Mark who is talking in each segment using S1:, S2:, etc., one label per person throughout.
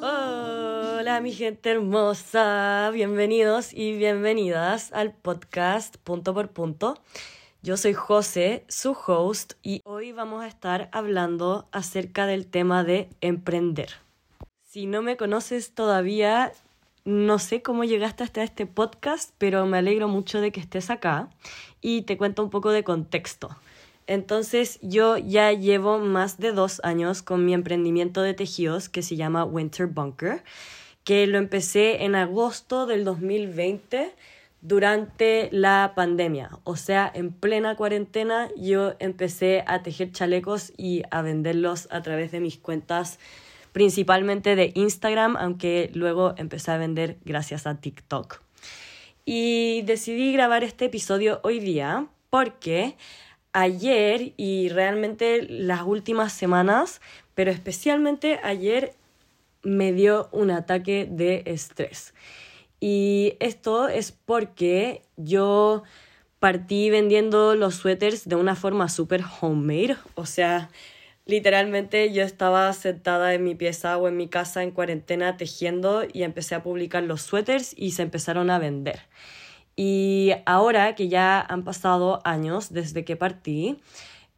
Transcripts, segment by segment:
S1: Hola mi gente hermosa, bienvenidos y bienvenidas al podcast Punto por Punto. Yo soy José, su host, y hoy vamos a estar hablando acerca del tema de emprender. Si no me conoces todavía, no sé cómo llegaste hasta este podcast, pero me alegro mucho de que estés acá y te cuento un poco de contexto. Entonces yo ya llevo más de dos años con mi emprendimiento de tejidos que se llama Winter Bunker, que lo empecé en agosto del 2020 durante la pandemia. O sea, en plena cuarentena yo empecé a tejer chalecos y a venderlos a través de mis cuentas principalmente de Instagram, aunque luego empecé a vender gracias a TikTok. Y decidí grabar este episodio hoy día porque ayer y realmente las últimas semanas, pero especialmente ayer me dio un ataque de estrés. Y esto es porque yo partí vendiendo los suéteres de una forma súper homemade, o sea, literalmente yo estaba sentada en mi pieza o en mi casa en cuarentena tejiendo y empecé a publicar los suéteres y se empezaron a vender. Y ahora que ya han pasado años desde que partí,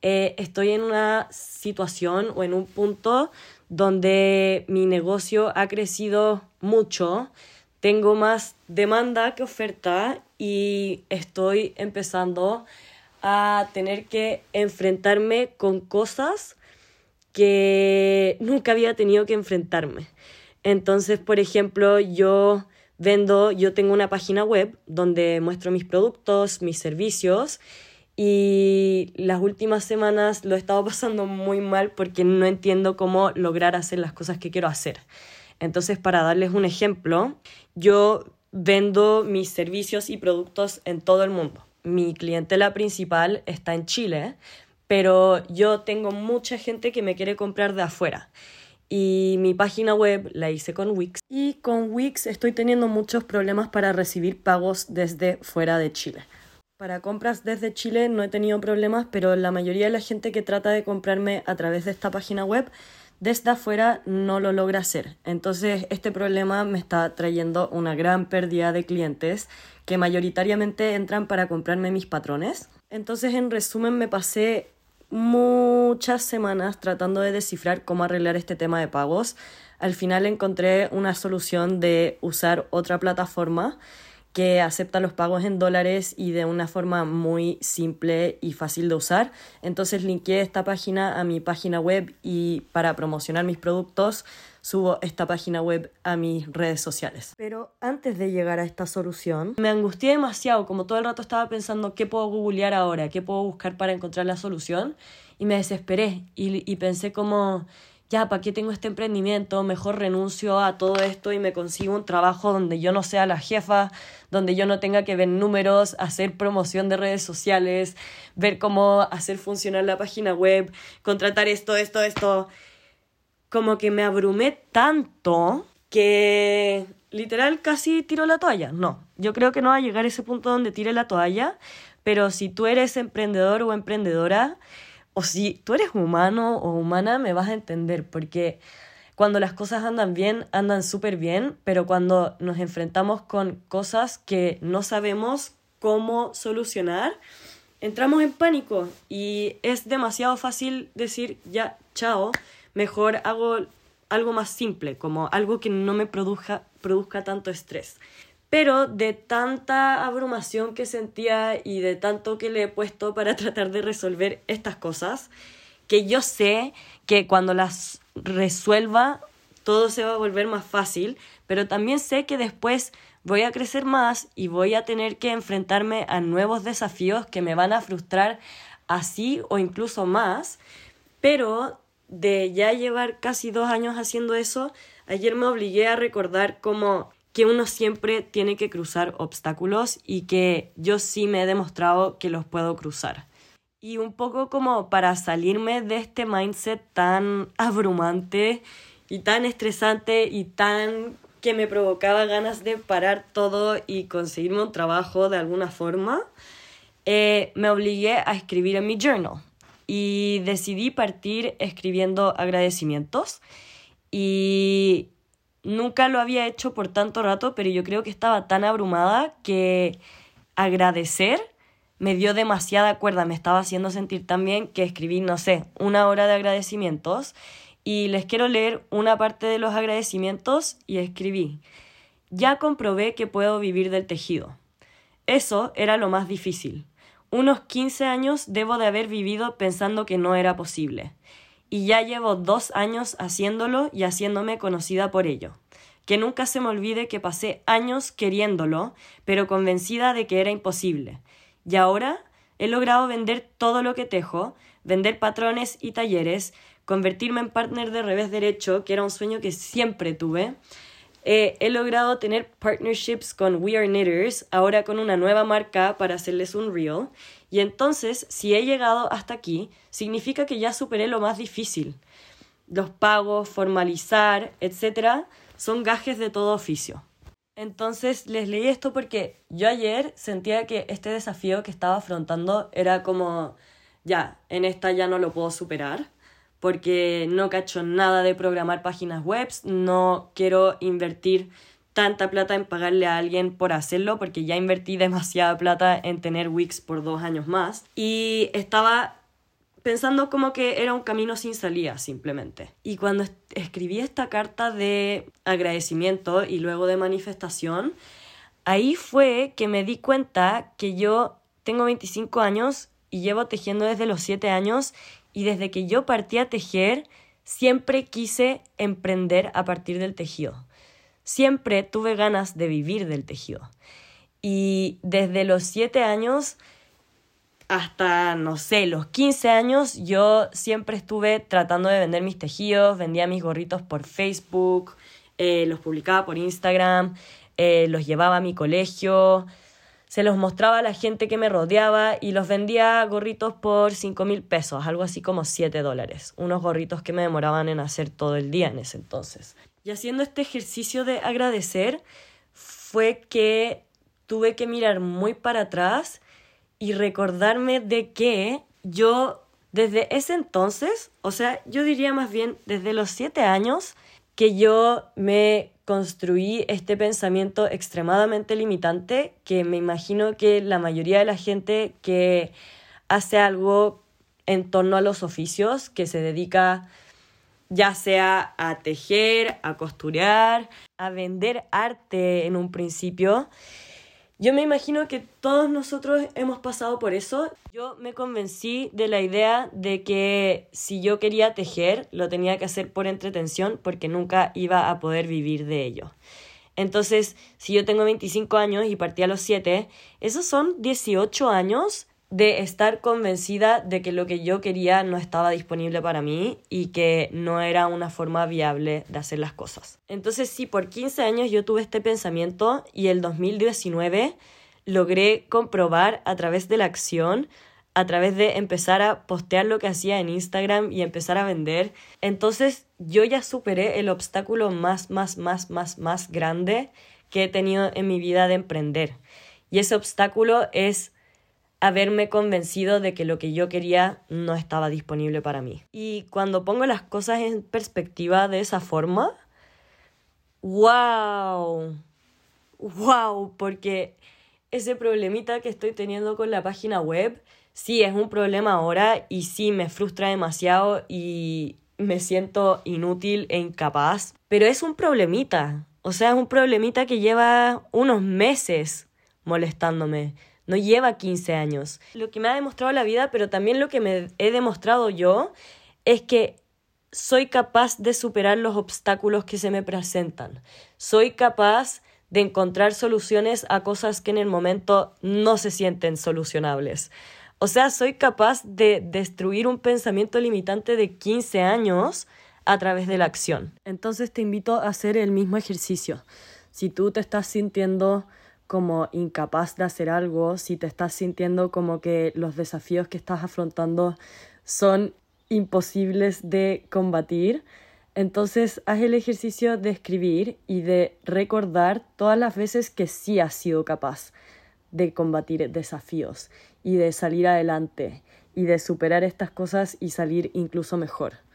S1: eh, estoy en una situación o en un punto donde mi negocio ha crecido mucho, tengo más demanda que oferta y estoy empezando a tener que enfrentarme con cosas que nunca había tenido que enfrentarme. Entonces, por ejemplo, yo Vendo, yo tengo una página web donde muestro mis productos, mis servicios y las últimas semanas lo he estado pasando muy mal porque no entiendo cómo lograr hacer las cosas que quiero hacer. Entonces, para darles un ejemplo, yo vendo mis servicios y productos en todo el mundo. Mi clientela principal está en Chile, pero yo tengo mucha gente que me quiere comprar de afuera y mi página web la hice con Wix y con Wix estoy teniendo muchos problemas para recibir pagos desde fuera de Chile. Para compras desde Chile no he tenido problemas, pero la mayoría de la gente que trata de comprarme a través de esta página web desde afuera no lo logra hacer. Entonces este problema me está trayendo una gran pérdida de clientes que mayoritariamente entran para comprarme mis patrones. Entonces en resumen me pasé muchas semanas tratando de descifrar cómo arreglar este tema de pagos. Al final encontré una solución de usar otra plataforma que acepta los pagos en dólares y de una forma muy simple y fácil de usar. Entonces linké esta página a mi página web y para promocionar mis productos subo esta página web a mis redes sociales. Pero antes de llegar a esta solución, me angustié demasiado, como todo el rato estaba pensando qué puedo googlear ahora, qué puedo buscar para encontrar la solución y me desesperé y, y pensé como ya, ¿para qué tengo este emprendimiento? Mejor renuncio a todo esto y me consigo un trabajo donde yo no sea la jefa, donde yo no tenga que ver números, hacer promoción de redes sociales, ver cómo hacer funcionar la página web, contratar esto, esto, esto. Como que me abrumé tanto que literal casi tiro la toalla. No, yo creo que no va a llegar a ese punto donde tire la toalla, pero si tú eres emprendedor o emprendedora, o si tú eres humano o humana, me vas a entender, porque cuando las cosas andan bien, andan súper bien, pero cuando nos enfrentamos con cosas que no sabemos cómo solucionar, entramos en pánico y es demasiado fácil decir, ya, chao, mejor hago algo más simple, como algo que no me produzca, produzca tanto estrés. Pero de tanta abrumación que sentía y de tanto que le he puesto para tratar de resolver estas cosas, que yo sé que cuando las resuelva todo se va a volver más fácil, pero también sé que después voy a crecer más y voy a tener que enfrentarme a nuevos desafíos que me van a frustrar así o incluso más, pero de ya llevar casi dos años haciendo eso, ayer me obligué a recordar cómo que uno siempre tiene que cruzar obstáculos y que yo sí me he demostrado que los puedo cruzar. Y un poco como para salirme de este mindset tan abrumante y tan estresante y tan que me provocaba ganas de parar todo y conseguirme un trabajo de alguna forma, eh, me obligué a escribir en mi journal. Y decidí partir escribiendo agradecimientos y nunca lo había hecho por tanto rato, pero yo creo que estaba tan abrumada que agradecer me dio demasiada cuerda, me estaba haciendo sentir tan bien que escribí, no sé, una hora de agradecimientos y les quiero leer una parte de los agradecimientos y escribí, ya comprobé que puedo vivir del tejido. Eso era lo más difícil. Unos 15 años debo de haber vivido pensando que no era posible. Y ya llevo dos años haciéndolo y haciéndome conocida por ello. Que nunca se me olvide que pasé años queriéndolo, pero convencida de que era imposible. Y ahora he logrado vender todo lo que tejo, vender patrones y talleres, convertirme en partner de revés derecho, que era un sueño que siempre tuve. Eh, he logrado tener partnerships con We Are Knitters, ahora con una nueva marca para hacerles un reel. Y entonces, si he llegado hasta aquí, significa que ya superé lo más difícil. Los pagos, formalizar, etc., son gajes de todo oficio. Entonces les leí esto porque yo ayer sentía que este desafío que estaba afrontando era como, ya, en esta ya no lo puedo superar porque no cacho nada de programar páginas web, no quiero invertir tanta plata en pagarle a alguien por hacerlo porque ya invertí demasiada plata en tener Wix por dos años más y estaba pensando como que era un camino sin salida simplemente. Y cuando escribí esta carta de agradecimiento y luego de manifestación, ahí fue que me di cuenta que yo tengo 25 años y llevo tejiendo desde los 7 años y desde que yo partí a tejer siempre quise emprender a partir del tejido. Siempre tuve ganas de vivir del tejido. Y desde los 7 años hasta, no sé, los 15 años yo siempre estuve tratando de vender mis tejidos, vendía mis gorritos por Facebook, eh, los publicaba por Instagram, eh, los llevaba a mi colegio, se los mostraba a la gente que me rodeaba y los vendía gorritos por 5 mil pesos, algo así como 7 dólares, unos gorritos que me demoraban en hacer todo el día en ese entonces. Y haciendo este ejercicio de agradecer fue que tuve que mirar muy para atrás y recordarme de que yo desde ese entonces, o sea, yo diría más bien desde los siete años, que yo me construí este pensamiento extremadamente limitante que me imagino que la mayoría de la gente que hace algo en torno a los oficios, que se dedica ya sea a tejer, a costurar, a vender arte en un principio, yo me imagino que todos nosotros hemos pasado por eso. Yo me convencí de la idea de que si yo quería tejer, lo tenía que hacer por entretención porque nunca iba a poder vivir de ello. Entonces, si yo tengo 25 años y partí a los 7, esos son 18 años de estar convencida de que lo que yo quería no estaba disponible para mí y que no era una forma viable de hacer las cosas. Entonces sí, por 15 años yo tuve este pensamiento y el 2019 logré comprobar a través de la acción, a través de empezar a postear lo que hacía en Instagram y empezar a vender. Entonces yo ya superé el obstáculo más, más, más, más, más grande que he tenido en mi vida de emprender. Y ese obstáculo es haberme convencido de que lo que yo quería no estaba disponible para mí. Y cuando pongo las cosas en perspectiva de esa forma, wow, wow, porque ese problemita que estoy teniendo con la página web, sí es un problema ahora y sí me frustra demasiado y me siento inútil e incapaz, pero es un problemita, o sea, es un problemita que lleva unos meses molestándome no lleva 15 años. Lo que me ha demostrado la vida, pero también lo que me he demostrado yo, es que soy capaz de superar los obstáculos que se me presentan. Soy capaz de encontrar soluciones a cosas que en el momento no se sienten solucionables. O sea, soy capaz de destruir un pensamiento limitante de 15 años a través de la acción. Entonces te invito a hacer el mismo ejercicio. Si tú te estás sintiendo como incapaz de hacer algo, si te estás sintiendo como que los desafíos que estás afrontando son imposibles de combatir, entonces haz el ejercicio de escribir y de recordar todas las veces que sí has sido capaz de combatir desafíos y de salir adelante y de superar estas cosas y salir incluso mejor.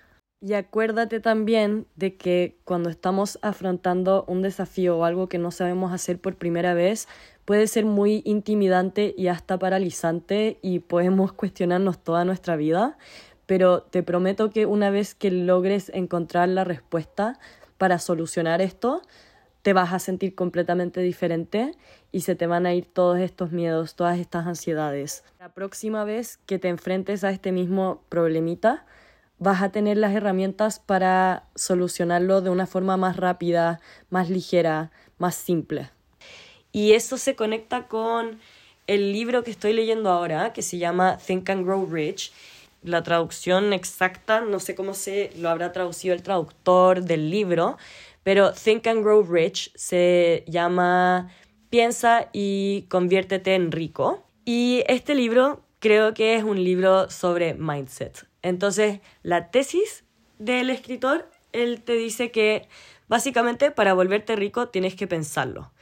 S1: Y acuérdate también de que cuando estamos afrontando un desafío o algo que no sabemos hacer por primera vez, puede ser muy intimidante y hasta paralizante y podemos cuestionarnos toda nuestra vida, pero te prometo que una vez que logres encontrar la respuesta para solucionar esto, te vas a sentir completamente diferente y se te van a ir todos estos miedos, todas estas ansiedades. La próxima vez que te enfrentes a este mismo problemita, vas a tener las herramientas para solucionarlo de una forma más rápida, más ligera, más simple. Y eso se conecta con el libro que estoy leyendo ahora, que se llama Think and Grow Rich. La traducción exacta, no sé cómo se lo habrá traducido el traductor del libro, pero Think and Grow Rich se llama Piensa y conviértete en rico. Y este libro creo que es un libro sobre mindset. Entonces, la tesis del escritor, él te dice que básicamente para volverte rico tienes que pensarlo.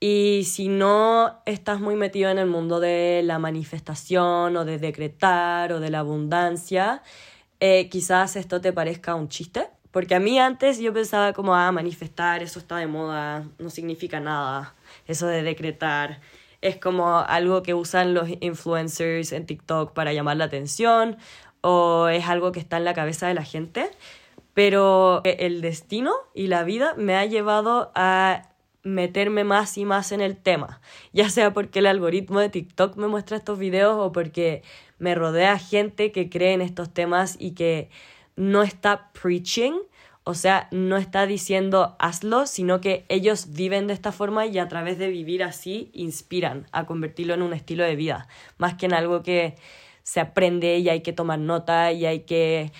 S1: Y si no estás muy metido en el mundo de la manifestación o de decretar o de la abundancia, eh, quizás esto te parezca un chiste. Porque a mí antes yo pensaba como, ah, manifestar, eso está de moda, no significa nada, eso de decretar. Es como algo que usan los influencers en TikTok para llamar la atención o es algo que está en la cabeza de la gente, pero el destino y la vida me ha llevado a meterme más y más en el tema, ya sea porque el algoritmo de TikTok me muestra estos videos o porque me rodea gente que cree en estos temas y que no está preaching, o sea, no está diciendo hazlo, sino que ellos viven de esta forma y a través de vivir así inspiran a convertirlo en un estilo de vida, más que en algo que se aprende y hay que tomar nota y hay que,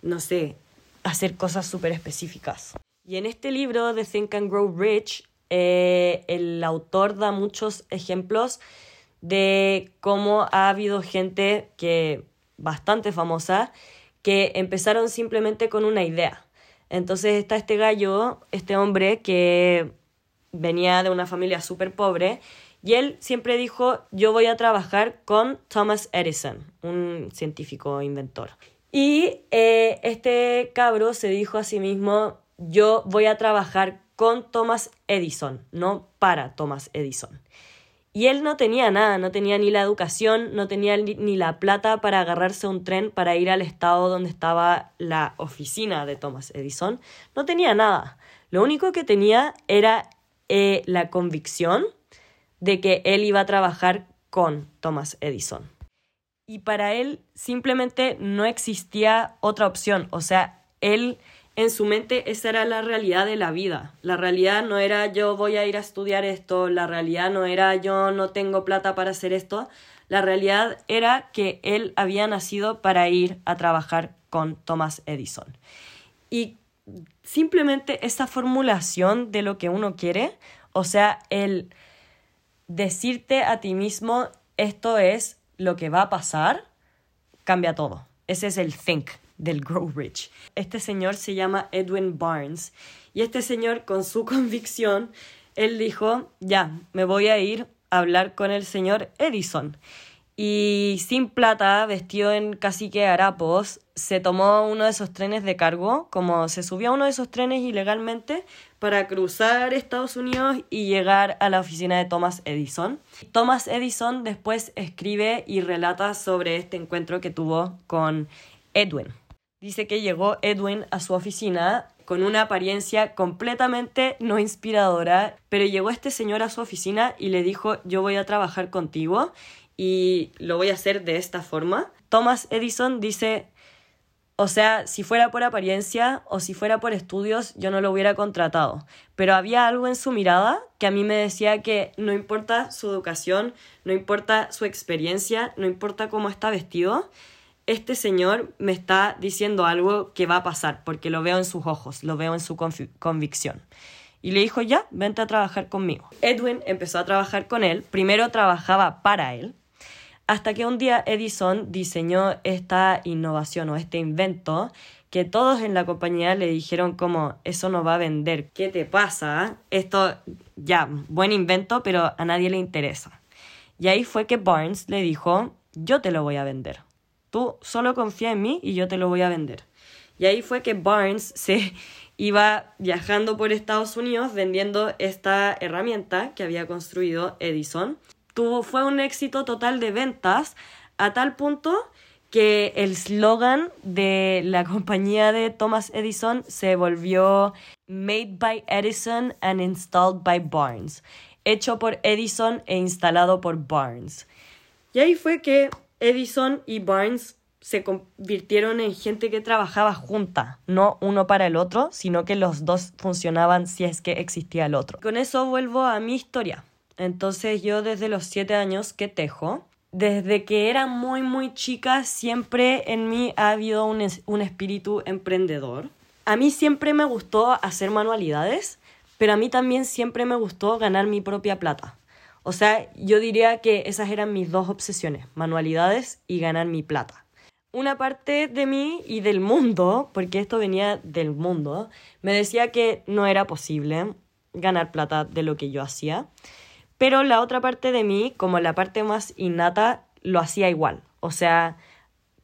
S1: no sé, hacer cosas súper específicas. Y en este libro de Think and Grow Rich, eh, el autor da muchos ejemplos de cómo ha habido gente que bastante famosa que empezaron simplemente con una idea. Entonces está este gallo, este hombre que venía de una familia súper pobre y él siempre dijo, yo voy a trabajar con Thomas Edison, un científico inventor. Y eh, este cabro se dijo a sí mismo, yo voy a trabajar con Thomas Edison, no para Thomas Edison. Y él no tenía nada, no tenía ni la educación, no tenía ni la plata para agarrarse un tren para ir al estado donde estaba la oficina de Thomas Edison. No tenía nada. Lo único que tenía era eh, la convicción de que él iba a trabajar con Thomas Edison. Y para él simplemente no existía otra opción. O sea, él en su mente esa era la realidad de la vida. La realidad no era yo voy a ir a estudiar esto, la realidad no era yo no tengo plata para hacer esto, la realidad era que él había nacido para ir a trabajar con Thomas Edison. Y simplemente esa formulación de lo que uno quiere, o sea, el decirte a ti mismo esto es lo que va a pasar, cambia todo. Ese es el think del Grow Rich. Este señor se llama Edwin Barnes y este señor con su convicción, él dijo, ya, me voy a ir a hablar con el señor Edison y sin plata, vestido en cacique harapos, se tomó uno de esos trenes de cargo, como se subió a uno de esos trenes ilegalmente para cruzar Estados Unidos y llegar a la oficina de Thomas Edison. Thomas Edison después escribe y relata sobre este encuentro que tuvo con Edwin. Dice que llegó Edwin a su oficina con una apariencia completamente no inspiradora, pero llegó este señor a su oficina y le dijo yo voy a trabajar contigo y lo voy a hacer de esta forma. Thomas Edison dice, o sea, si fuera por apariencia o si fuera por estudios, yo no lo hubiera contratado. Pero había algo en su mirada que a mí me decía que no importa su educación, no importa su experiencia, no importa cómo está vestido, este señor me está diciendo algo que va a pasar, porque lo veo en sus ojos, lo veo en su convicción. Y le dijo, ya, vente a trabajar conmigo. Edwin empezó a trabajar con él, primero trabajaba para él, hasta que un día Edison diseñó esta innovación o este invento que todos en la compañía le dijeron como eso no va a vender, ¿qué te pasa? Esto ya, buen invento, pero a nadie le interesa. Y ahí fue que Barnes le dijo, yo te lo voy a vender. Tú solo confía en mí y yo te lo voy a vender. Y ahí fue que Barnes se iba viajando por Estados Unidos vendiendo esta herramienta que había construido Edison. Tuvo, fue un éxito total de ventas a tal punto que el slogan de la compañía de Thomas Edison se volvió Made by Edison and Installed by Barnes, hecho por Edison e instalado por Barnes. Y ahí fue que Edison y Barnes se convirtieron en gente que trabajaba junta, no uno para el otro, sino que los dos funcionaban si es que existía el otro. Con eso vuelvo a mi historia. Entonces yo desde los siete años que tejo, desde que era muy muy chica siempre en mí ha habido un, un espíritu emprendedor. A mí siempre me gustó hacer manualidades, pero a mí también siempre me gustó ganar mi propia plata. O sea, yo diría que esas eran mis dos obsesiones, manualidades y ganar mi plata. Una parte de mí y del mundo, porque esto venía del mundo, me decía que no era posible ganar plata de lo que yo hacía, pero la otra parte de mí, como la parte más innata, lo hacía igual. O sea,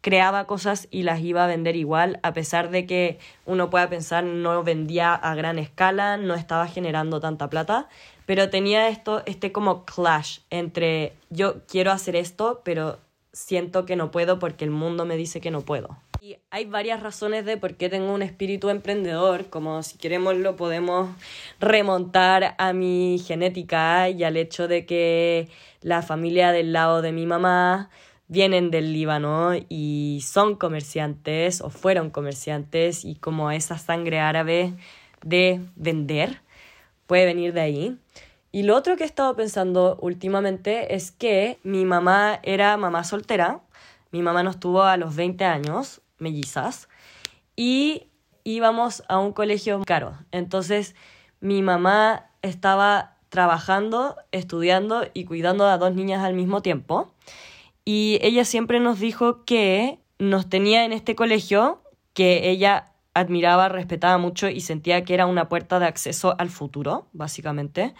S1: creaba cosas y las iba a vender igual, a pesar de que uno pueda pensar no vendía a gran escala, no estaba generando tanta plata, pero tenía esto, este como clash entre yo quiero hacer esto, pero siento que no puedo porque el mundo me dice que no puedo. Y hay varias razones de por qué tengo un espíritu emprendedor, como si queremos lo podemos remontar a mi genética y al hecho de que la familia del lado de mi mamá vienen del Líbano y son comerciantes o fueron comerciantes y como esa sangre árabe de vender puede venir de ahí. Y lo otro que he estado pensando últimamente es que mi mamá era mamá soltera, mi mamá nos tuvo a los 20 años, mellizas, y íbamos a un colegio caro. Entonces mi mamá estaba trabajando, estudiando y cuidando a dos niñas al mismo tiempo. Y ella siempre nos dijo que nos tenía en este colegio, que ella admiraba, respetaba mucho y sentía que era una puerta de acceso al futuro, básicamente.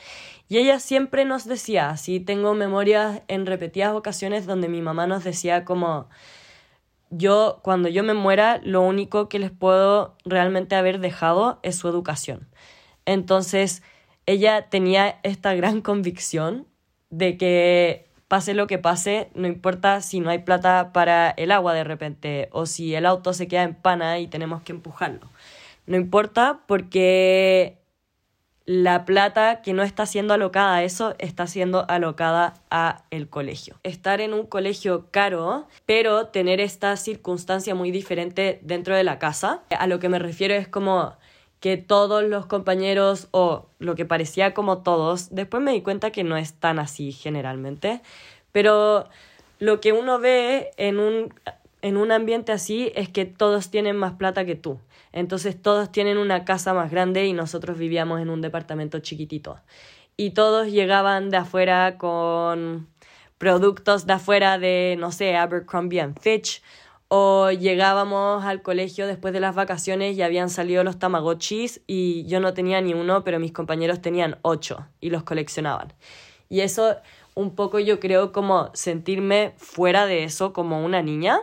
S1: Y ella siempre nos decía, así tengo memorias en repetidas ocasiones donde mi mamá nos decía como, yo cuando yo me muera, lo único que les puedo realmente haber dejado es su educación. Entonces, ella tenía esta gran convicción de que pase lo que pase, no importa si no hay plata para el agua de repente o si el auto se queda en pana y tenemos que empujarlo. No importa porque la plata que no está siendo alocada a eso está siendo alocada a el colegio. Estar en un colegio caro, pero tener esta circunstancia muy diferente dentro de la casa. A lo que me refiero es como que todos los compañeros, o lo que parecía como todos, después me di cuenta que no es tan así generalmente, pero lo que uno ve en un, en un ambiente así es que todos tienen más plata que tú. Entonces todos tienen una casa más grande y nosotros vivíamos en un departamento chiquitito. Y todos llegaban de afuera con productos de afuera de, no sé, Abercrombie Fitch o llegábamos al colegio después de las vacaciones y habían salido los tamagotchis y yo no tenía ni uno, pero mis compañeros tenían ocho y los coleccionaban. Y eso un poco yo creo como sentirme fuera de eso como una niña.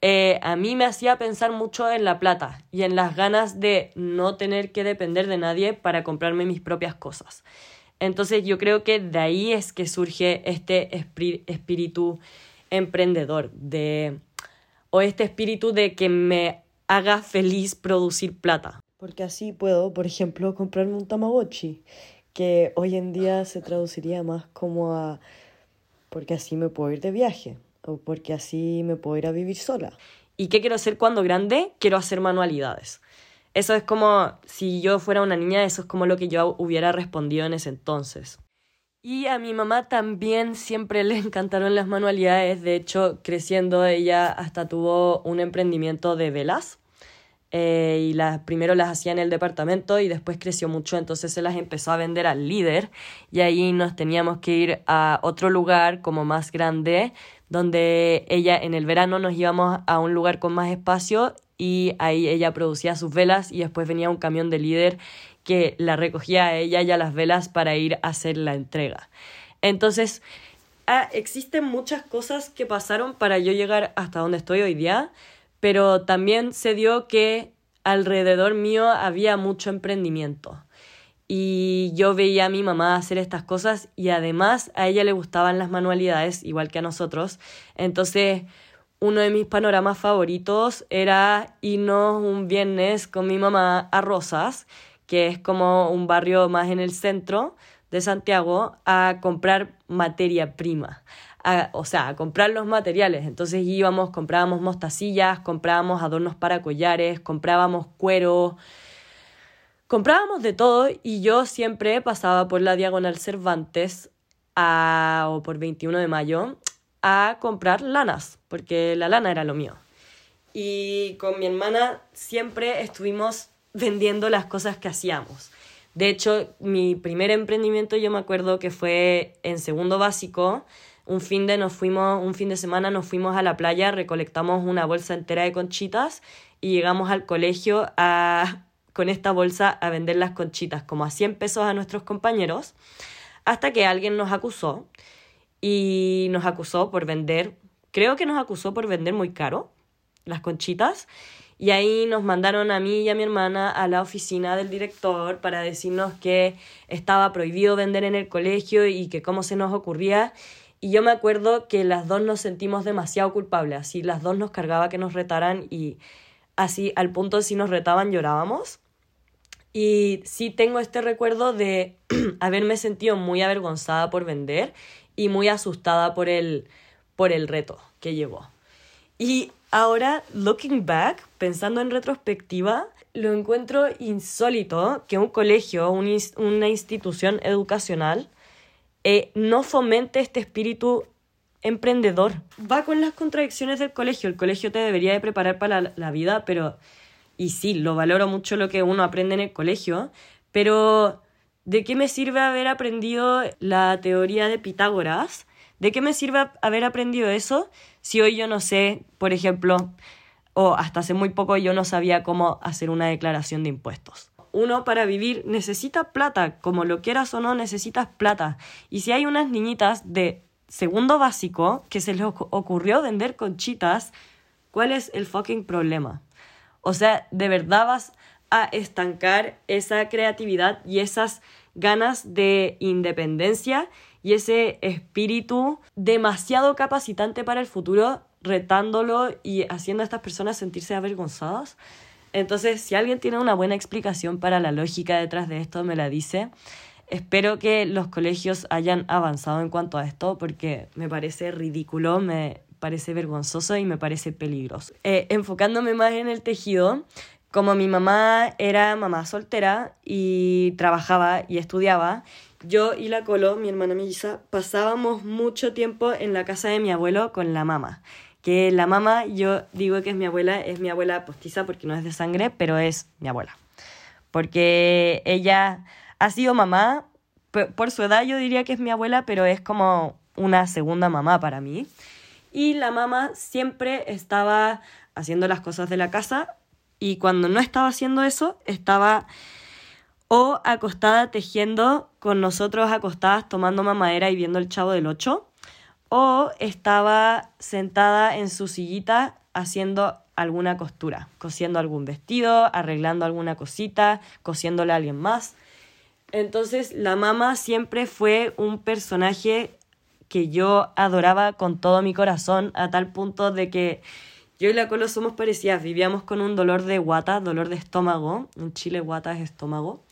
S1: Eh, a mí me hacía pensar mucho en la plata y en las ganas de no tener que depender de nadie para comprarme mis propias cosas. Entonces yo creo que de ahí es que surge este espíritu emprendedor, de o este espíritu de que me haga feliz producir plata. Porque así puedo, por ejemplo, comprarme un Tamagotchi, que hoy en día se traduciría más como a porque así me puedo ir de viaje o porque así me puedo ir a vivir sola. ¿Y qué quiero hacer cuando grande? Quiero hacer manualidades. Eso es como, si yo fuera una niña, eso es como lo que yo hubiera respondido en ese entonces. Y a mi mamá también siempre le encantaron las manualidades. De hecho, creciendo ella hasta tuvo un emprendimiento de velas. Eh, y las, primero las hacía en el departamento y después creció mucho, entonces se las empezó a vender al líder y ahí nos teníamos que ir a otro lugar como más grande, donde ella en el verano nos íbamos a un lugar con más espacio y ahí ella producía sus velas y después venía un camión de líder que la recogía a ella y a las velas para ir a hacer la entrega. Entonces, ah, existen muchas cosas que pasaron para yo llegar hasta donde estoy hoy día, pero también se dio que alrededor mío había mucho emprendimiento. Y yo veía a mi mamá hacer estas cosas y además a ella le gustaban las manualidades, igual que a nosotros. Entonces, uno de mis panoramas favoritos era irnos un viernes con mi mamá a Rosas, que es como un barrio más en el centro de Santiago, a comprar materia prima. o sea, a comprar los materiales. Entonces íbamos, comprábamos mostacillas, comprábamos adornos para collares, comprábamos cuero, comprábamos de todo y yo siempre pasaba por la Diagonal Cervantes a, o por 21 de mayo a comprar lanas, porque la lana era lo mío. Y con mi hermana siempre estuvimos vendiendo las cosas que hacíamos. De hecho, mi primer emprendimiento yo me acuerdo que fue en segundo básico. Un fin de nos fuimos, un fin de semana nos fuimos a la playa, recolectamos una bolsa entera de conchitas y llegamos al colegio a, con esta bolsa a vender las conchitas como a 100 pesos a nuestros compañeros, hasta que alguien nos acusó y nos acusó por vender, creo que nos acusó por vender muy caro las conchitas. Y ahí nos mandaron a mí y a mi hermana a la oficina del director para decirnos que estaba prohibido vender en el colegio y que cómo se nos ocurría. Y yo me acuerdo que las dos nos sentimos demasiado culpables, así las dos nos cargaba que nos retaran y así al punto de si nos retaban llorábamos. Y sí tengo este recuerdo de haberme sentido muy avergonzada por vender y muy asustada por el, por el reto que llevó. Y ahora, looking back, pensando en retrospectiva, lo encuentro insólito que un colegio, una institución educacional, eh, no fomente este espíritu emprendedor. Va con las contradicciones del colegio. El colegio te debería de preparar para la, la vida, pero... Y sí, lo valoro mucho lo que uno aprende en el colegio, pero ¿De qué me sirve haber aprendido la teoría de Pitágoras? ¿De qué me sirve haber aprendido eso si hoy yo no sé, por ejemplo, o hasta hace muy poco yo no sabía cómo hacer una declaración de impuestos? Uno para vivir necesita plata, como lo quieras o no, necesitas plata. Y si hay unas niñitas de segundo básico que se les ocurrió vender conchitas, ¿cuál es el fucking problema? O sea, de verdad vas a estancar esa creatividad y esas ganas de independencia y ese espíritu demasiado capacitante para el futuro, retándolo y haciendo a estas personas sentirse avergonzadas. Entonces, si alguien tiene una buena explicación para la lógica detrás de esto, me la dice. Espero que los colegios hayan avanzado en cuanto a esto porque me parece ridículo, me parece vergonzoso y me parece peligroso. Eh, enfocándome más en el tejido, como mi mamá era mamá soltera y trabajaba y estudiaba, yo y la Colo, mi hermana melliza, pasábamos mucho tiempo en la casa de mi abuelo con la mamá. Que la mamá, yo digo que es mi abuela, es mi abuela postiza porque no es de sangre, pero es mi abuela. Porque ella ha sido mamá, por su edad yo diría que es mi abuela, pero es como una segunda mamá para mí. Y la mamá siempre estaba haciendo las cosas de la casa y cuando no estaba haciendo eso, estaba o acostada tejiendo con nosotros acostadas tomando mamadera y viendo el chavo del 8, o estaba sentada en su sillita haciendo alguna costura, cosiendo algún vestido, arreglando alguna cosita, cosiéndole a alguien más. Entonces la mamá siempre fue un personaje que yo adoraba con todo mi corazón, a tal punto de que yo y la Colo somos parecidas, vivíamos con un dolor de guata, dolor de estómago. En Chile guata es estómago,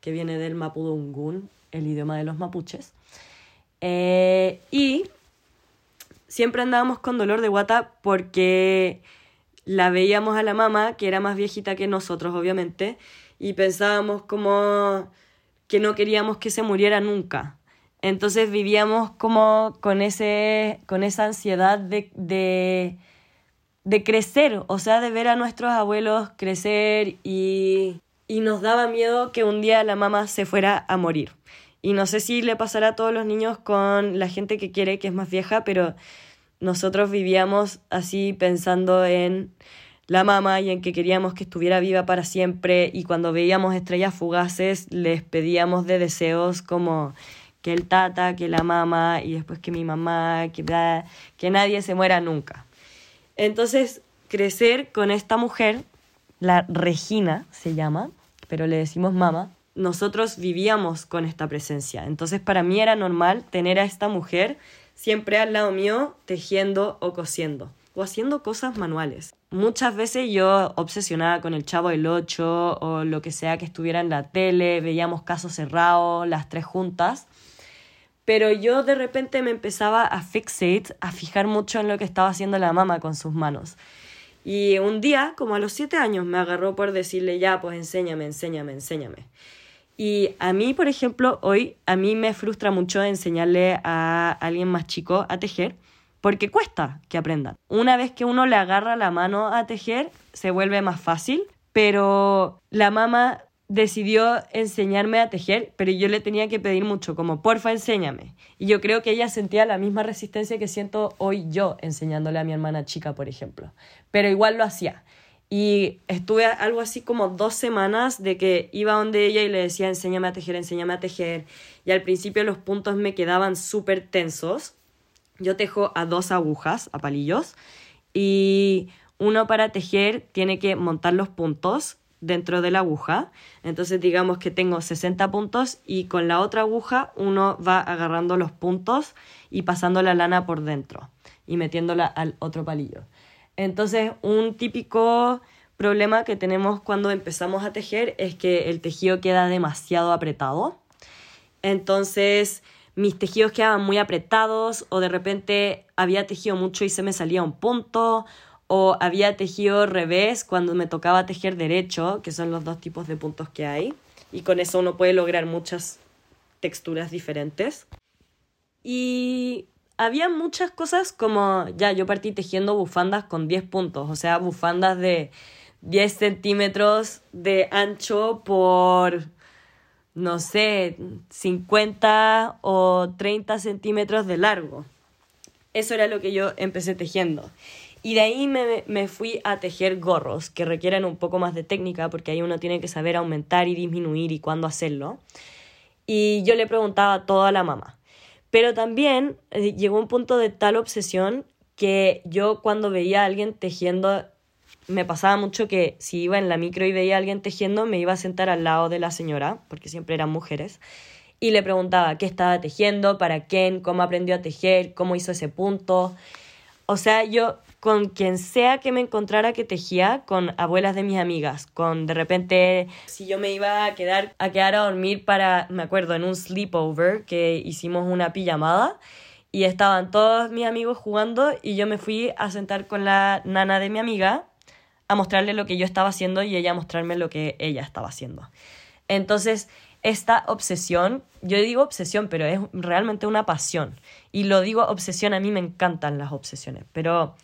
S1: que viene del mapudungun, el idioma de los mapuches. Eh, y siempre andábamos con dolor de guata porque la veíamos a la mamá, que era más viejita que nosotros, obviamente, y pensábamos como que no queríamos que se muriera nunca. Entonces vivíamos como con, ese, con esa ansiedad de de crecer, o sea, de ver a nuestros abuelos crecer y, y nos daba miedo que un día la mamá se fuera a morir. Y no sé si le pasará a todos los niños con la gente que quiere, que es más vieja, pero nosotros vivíamos así pensando en la mamá y en que queríamos que estuviera viva para siempre y cuando veíamos estrellas fugaces les pedíamos de deseos como que el tata, que la mamá y después que mi mamá, que, que nadie se muera nunca. Entonces, crecer con esta mujer, la Regina se llama, pero le decimos mamá, nosotros vivíamos con esta presencia. Entonces, para mí era normal tener a esta mujer siempre al lado mío tejiendo o cosiendo o haciendo cosas manuales. Muchas veces yo obsesionada con el Chavo del Ocho o lo que sea que estuviera en la tele, veíamos casos cerrados, las tres juntas, pero yo de repente me empezaba a fixate, a fijar mucho en lo que estaba haciendo la mamá con sus manos. Y un día, como a los siete años, me agarró por decirle, ya, pues enséñame, enséñame, enséñame. Y a mí, por ejemplo, hoy, a mí me frustra mucho enseñarle a alguien más chico a tejer, porque cuesta que aprendan. Una vez que uno le agarra la mano a tejer, se vuelve más fácil, pero la mamá decidió enseñarme a tejer, pero yo le tenía que pedir mucho, como porfa, enséñame. Y yo creo que ella sentía la misma resistencia que siento hoy yo enseñándole a mi hermana chica, por ejemplo. Pero igual lo hacía. Y estuve algo así como dos semanas de que iba donde ella y le decía, enséñame a tejer, enséñame a tejer. Y al principio los puntos me quedaban súper tensos. Yo tejo a dos agujas, a palillos. Y uno para tejer tiene que montar los puntos dentro de la aguja. Entonces digamos que tengo 60 puntos y con la otra aguja uno va agarrando los puntos y pasando la lana por dentro y metiéndola al otro palillo. Entonces un típico problema que tenemos cuando empezamos a tejer es que el tejido queda demasiado apretado. Entonces mis tejidos quedaban muy apretados o de repente había tejido mucho y se me salía un punto o había tejido revés cuando me tocaba tejer derecho, que son los dos tipos de puntos que hay, y con eso uno puede lograr muchas texturas diferentes. Y había muchas cosas como, ya, yo partí tejiendo bufandas con 10 puntos, o sea, bufandas de 10 centímetros de ancho por, no sé, 50 o 30 centímetros de largo. Eso era lo que yo empecé tejiendo. Y de ahí me, me, fui a tejer gorros, que requieren un poco más de técnica, porque ahí uno tiene que saber aumentar y disminuir y cuándo hacerlo. Y yo le preguntaba todo a la mamá. Pero también eh, llegó un punto de tal obsesión que yo cuando veía a alguien tejiendo, me pasaba mucho que si iba en la micro y veía a alguien tejiendo, me iba a sentar al lado de la señora, porque siempre eran mujeres, y le preguntaba qué estaba tejiendo, para quién, cómo aprendió a tejer, cómo hizo ese punto. O sea, yo con quien sea que me encontrara que tejía, con abuelas de mis amigas, con de repente si yo me iba a quedar a quedar a dormir para, me acuerdo, en un sleepover que hicimos una pijamada y estaban todos mis amigos jugando y yo me fui a sentar con la nana de mi amiga a mostrarle lo que yo estaba haciendo y ella a mostrarme lo que ella estaba haciendo. Entonces, esta obsesión, yo digo obsesión, pero es realmente una pasión. Y lo digo obsesión, a mí me encantan las obsesiones, pero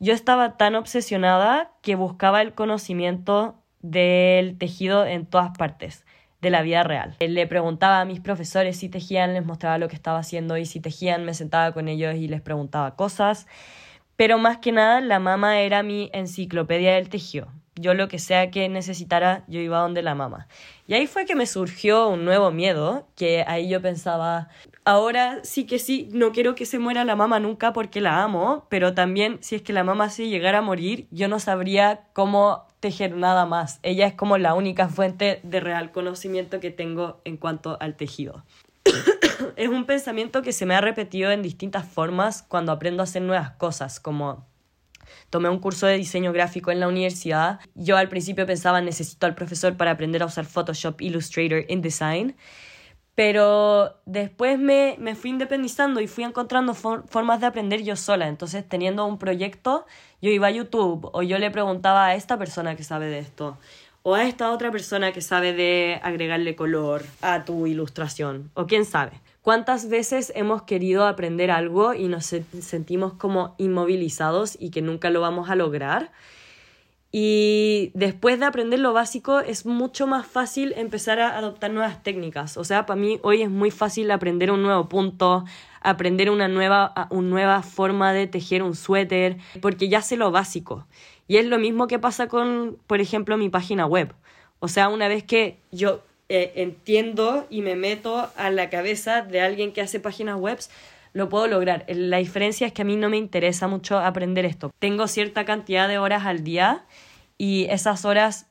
S1: yo estaba tan obsesionada que buscaba el conocimiento del tejido en todas partes de la vida real. Le preguntaba a mis profesores si tejían, les mostraba lo que estaba haciendo y si tejían me sentaba con ellos y les preguntaba cosas. Pero más que nada la mamá era mi enciclopedia del tejido. Yo lo que sea que necesitara, yo iba donde la mamá. Y ahí fue que me surgió un nuevo miedo, que ahí yo pensaba, ahora sí que sí, no quiero que se muera la mamá nunca porque la amo, pero también si es que la mamá sí llegara a morir, yo no sabría cómo tejer nada más. Ella es como la única fuente de real conocimiento que tengo en cuanto al tejido. es un pensamiento que se me ha repetido en distintas formas cuando aprendo a hacer nuevas cosas, como tomé un curso de diseño gráfico en la universidad. Yo al principio pensaba necesito al profesor para aprender a usar Photoshop, Illustrator, InDesign. Pero después me, me fui independizando y fui encontrando formas de aprender yo sola. Entonces, teniendo un proyecto, yo iba a YouTube o yo le preguntaba a esta persona que sabe de esto o a esta otra persona que sabe de agregarle color a tu ilustración o quién sabe. ¿Cuántas veces hemos querido aprender algo y nos sentimos como inmovilizados y que nunca lo vamos a lograr? Y después de aprender lo básico es mucho más fácil empezar a adoptar nuevas técnicas. O sea, para mí hoy es muy fácil aprender un nuevo punto, aprender una nueva, una nueva forma de tejer un suéter, porque ya sé lo básico. Y es lo mismo que pasa con, por ejemplo, mi página web. O sea, una vez que yo eh, entiendo y me meto a la cabeza de alguien que hace páginas web, lo puedo lograr. La diferencia es que a mí no me interesa mucho aprender esto. Tengo cierta cantidad de horas al día y esas horas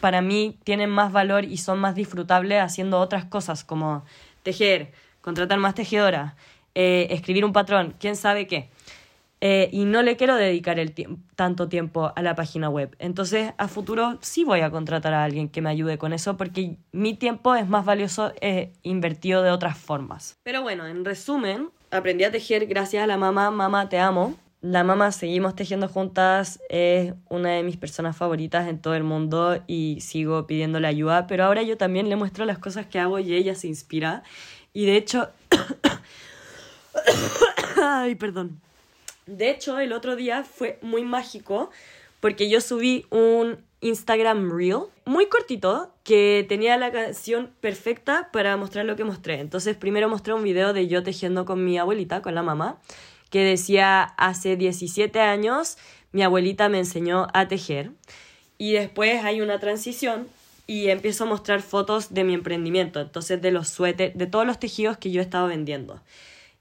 S1: para mí tienen más valor y son más disfrutables haciendo otras cosas como tejer, contratar más tejedoras, eh, escribir un patrón, quién sabe qué. Eh, y no le quiero dedicar el tanto tiempo a la página web. Entonces, a futuro sí voy a contratar a alguien que me ayude con eso porque mi tiempo es más valioso eh, invertido de otras formas. Pero bueno, en resumen, aprendí a tejer gracias a la mamá, mamá te amo. La mamá seguimos tejiendo juntas, es una de mis personas favoritas en todo el mundo y sigo pidiéndole ayuda, pero ahora yo también le muestro las cosas que hago y ella se inspira. Y de hecho... Ay, perdón de hecho, el otro día fue muy mágico porque yo subí un Instagram Reel muy cortito que tenía la canción perfecta para mostrar lo que mostré. Entonces, primero mostré un video de yo tejiendo con mi abuelita, con la mamá, que decía, hace 17 años mi abuelita me enseñó a tejer. Y después hay una transición y empiezo a mostrar fotos de mi emprendimiento, entonces de los suéteres, de todos los tejidos que yo he estado vendiendo.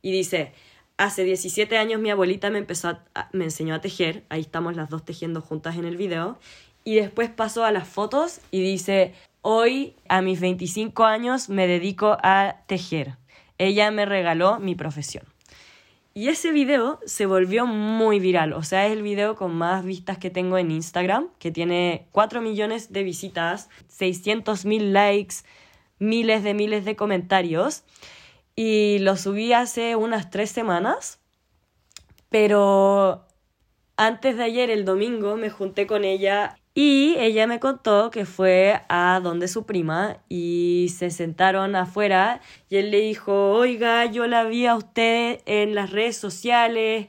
S1: Y dice, Hace 17 años mi abuelita me, empezó me enseñó a tejer, ahí estamos las dos tejiendo juntas en el video, y después pasó a las fotos y dice, hoy a mis 25 años me dedico a tejer. Ella me regaló mi profesión. Y ese video se volvió muy viral, o sea, es el video con más vistas que tengo en Instagram, que tiene 4 millones de visitas, 600 mil likes, miles de miles de comentarios y lo subí hace unas tres semanas, pero antes de ayer, el domingo, me junté con ella y ella me contó que fue a donde su prima y se sentaron afuera y él le dijo, oiga, yo la vi a usted en las redes sociales,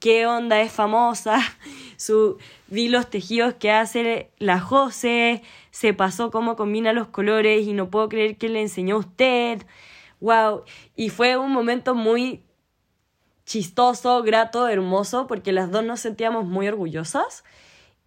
S1: qué onda, es famosa, su, vi los tejidos que hace la Jose, se pasó cómo combina los colores y no puedo creer que le enseñó a usted wow. Y fue un momento muy chistoso, grato, hermoso, porque las dos nos sentíamos muy orgullosas.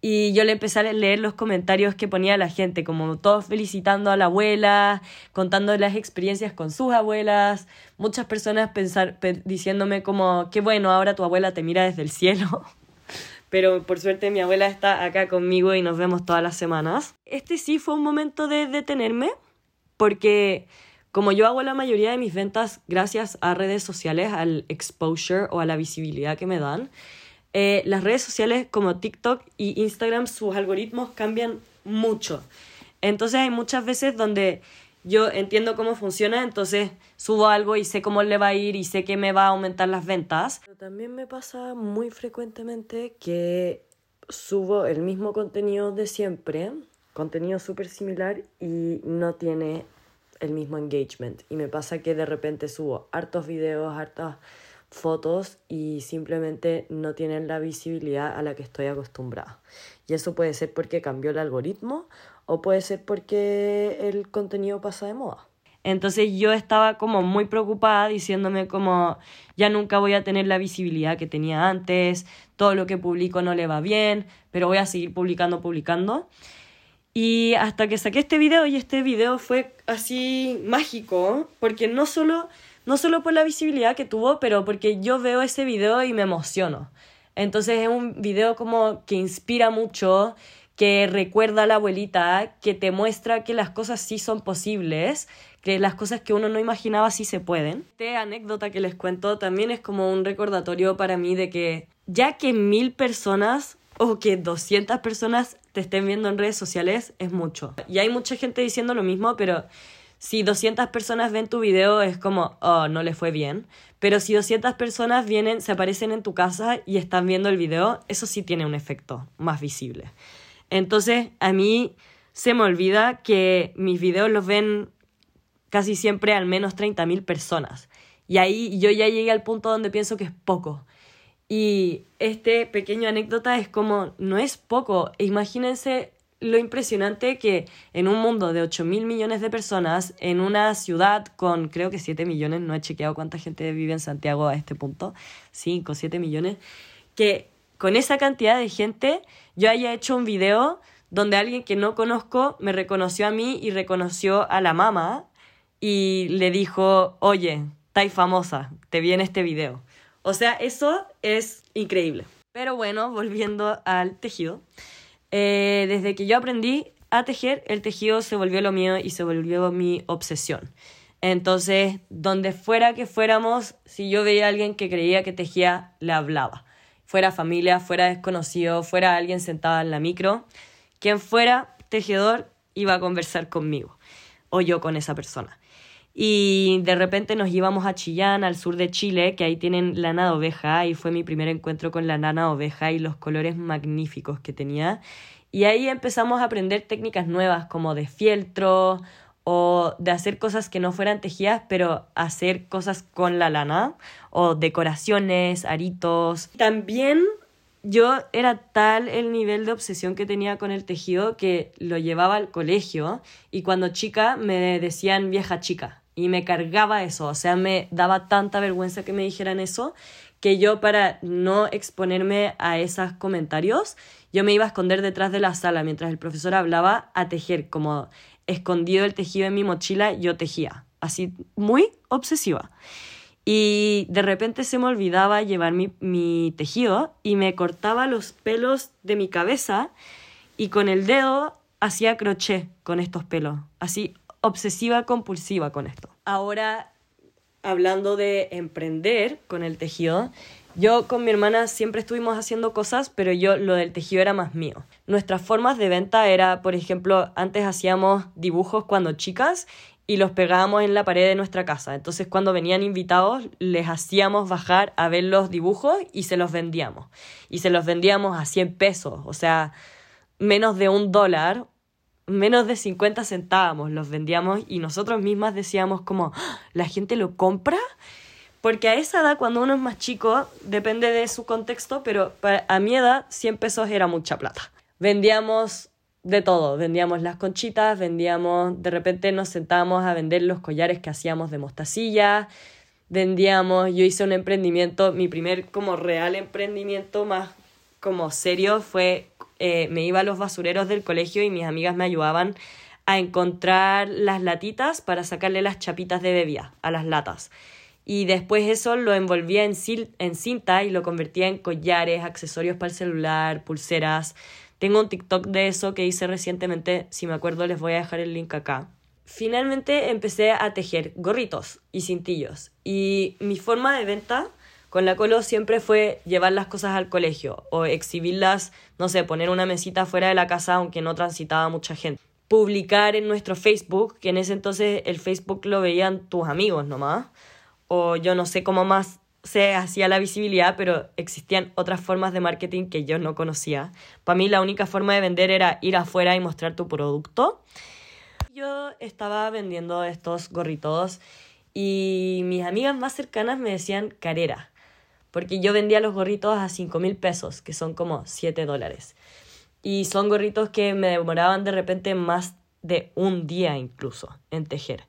S1: Y yo le empecé a leer los comentarios que ponía la gente, como todos felicitando a la abuela, contando las experiencias con sus abuelas, muchas personas pensar, diciéndome como, qué bueno, ahora tu abuela te mira desde el cielo. Pero por suerte mi abuela está acá conmigo y nos vemos todas las semanas. Este sí fue un momento de detenerme, porque como yo hago la mayoría de mis ventas gracias a redes sociales, al exposure o a la visibilidad que me dan, eh, las redes sociales como TikTok y Instagram, sus algoritmos cambian mucho. Entonces hay muchas veces donde yo entiendo cómo funciona, entonces subo algo y sé cómo le va a ir y sé que me va a aumentar las ventas. Pero también me pasa muy frecuentemente que subo el mismo contenido de siempre, contenido súper similar y no tiene el mismo engagement. Y me pasa que de repente subo hartos videos, hartas fotos y simplemente no tienen la visibilidad a la que estoy acostumbrada. Y eso puede ser porque cambió el algoritmo o puede ser porque el contenido pasa de moda. Entonces yo estaba como muy preocupada diciéndome como ya nunca voy a tener la visibilidad que tenía antes, todo lo que publico no le va bien, pero voy a seguir publicando, publicando. Y hasta que saqué este video y este video fue así mágico, porque no solo, no solo por la visibilidad que tuvo, pero porque yo veo ese video y me emociono. Entonces es un video como que inspira mucho, que recuerda a la abuelita, que te muestra que las cosas sí son posibles, que las cosas que uno no imaginaba sí se pueden. Esta anécdota que les cuento también es como un recordatorio para mí de que ya que mil personas o que 200 personas te estén viendo en redes sociales es mucho. Y hay mucha gente diciendo lo mismo, pero si 200 personas ven tu video es como, oh, no le fue bien. Pero si 200 personas vienen, se aparecen en tu casa y están viendo el video, eso sí tiene un efecto más visible. Entonces, a mí se me olvida que mis videos los ven casi siempre al menos 30.000 personas. Y ahí yo ya llegué al punto donde pienso que es poco. Y este pequeño anécdota es como, no es poco. Imagínense lo impresionante que en un mundo de 8 mil millones de personas, en una ciudad con creo que 7 millones, no he chequeado cuánta gente vive en Santiago a este punto, 5, 7 millones, que con esa cantidad de gente yo haya hecho un video donde alguien que no conozco me reconoció a mí y reconoció a la mamá y le dijo, oye, estáis famosa, te vi en este video. O sea, eso es increíble. Pero bueno, volviendo al tejido. Eh, desde que yo aprendí a tejer, el tejido se volvió lo mío y se volvió mi obsesión. Entonces, donde fuera que fuéramos, si yo veía a alguien que creía que tejía, le hablaba. Fuera familia, fuera desconocido, fuera alguien sentado en la micro, quien fuera tejedor iba a conversar conmigo o yo con esa persona. Y de repente nos íbamos a Chillán, al sur de Chile, que ahí tienen lana de oveja, y fue mi primer encuentro con la lana de oveja y los colores magníficos que tenía. Y ahí empezamos a aprender técnicas nuevas como de fieltro o de hacer cosas que no fueran tejidas, pero hacer cosas con la lana o decoraciones, aritos. También yo era tal el nivel de obsesión que tenía con el tejido que lo llevaba al colegio y cuando chica me decían vieja chica y me cargaba eso, o sea, me daba tanta vergüenza que me dijeran eso que yo para no exponerme a esos comentarios, yo me iba a esconder detrás de la sala mientras el profesor hablaba a tejer, como escondido el tejido en mi mochila, yo tejía, así muy obsesiva. Y de repente se me olvidaba llevar mi, mi tejido y me cortaba los pelos de mi cabeza y con el dedo hacía crochet con estos pelos, así obsesiva compulsiva con esto. Ahora, hablando de emprender con el tejido, yo con mi hermana siempre estuvimos haciendo cosas, pero yo lo del tejido era más mío. Nuestras formas de venta era, por ejemplo, antes hacíamos dibujos cuando chicas y los pegábamos en la pared de nuestra casa. Entonces cuando venían invitados les hacíamos bajar a ver los dibujos y se los vendíamos. Y se los vendíamos a 100 pesos, o sea, menos de un dólar menos de 50 centavos los vendíamos y nosotros mismas decíamos como, ¡Ah! ¿la gente lo compra? Porque a esa edad, cuando uno es más chico, depende de su contexto, pero a mi edad 100 pesos era mucha plata. Vendíamos de todo, vendíamos las conchitas, vendíamos, de repente nos sentábamos a vender los collares que hacíamos de mostacilla, vendíamos, yo hice un emprendimiento, mi primer como real emprendimiento más como serio fue eh, me iba a los basureros del colegio y mis amigas me ayudaban a encontrar las latitas para sacarle las chapitas de bebida a las latas. Y después eso lo envolvía en, en cinta y lo convertía en collares, accesorios para el celular, pulseras. Tengo un TikTok de eso que hice recientemente, si me acuerdo les voy a dejar el link acá. Finalmente empecé a tejer gorritos y cintillos y mi forma de venta con la Colo siempre fue llevar las cosas al colegio o exhibirlas, no sé, poner una mesita fuera de la casa aunque no transitaba mucha gente. Publicar en nuestro Facebook, que en ese entonces el Facebook lo veían tus amigos nomás, o yo no sé cómo más se hacía la visibilidad, pero existían otras formas de marketing que yo no conocía. Para mí la única forma de vender era ir afuera y mostrar tu producto. Yo estaba vendiendo estos gorritos y mis amigas más cercanas me decían carera porque yo vendía los gorritos a 5 mil pesos, que son como 7 dólares. Y son gorritos que me demoraban de repente más de un día incluso en tejer.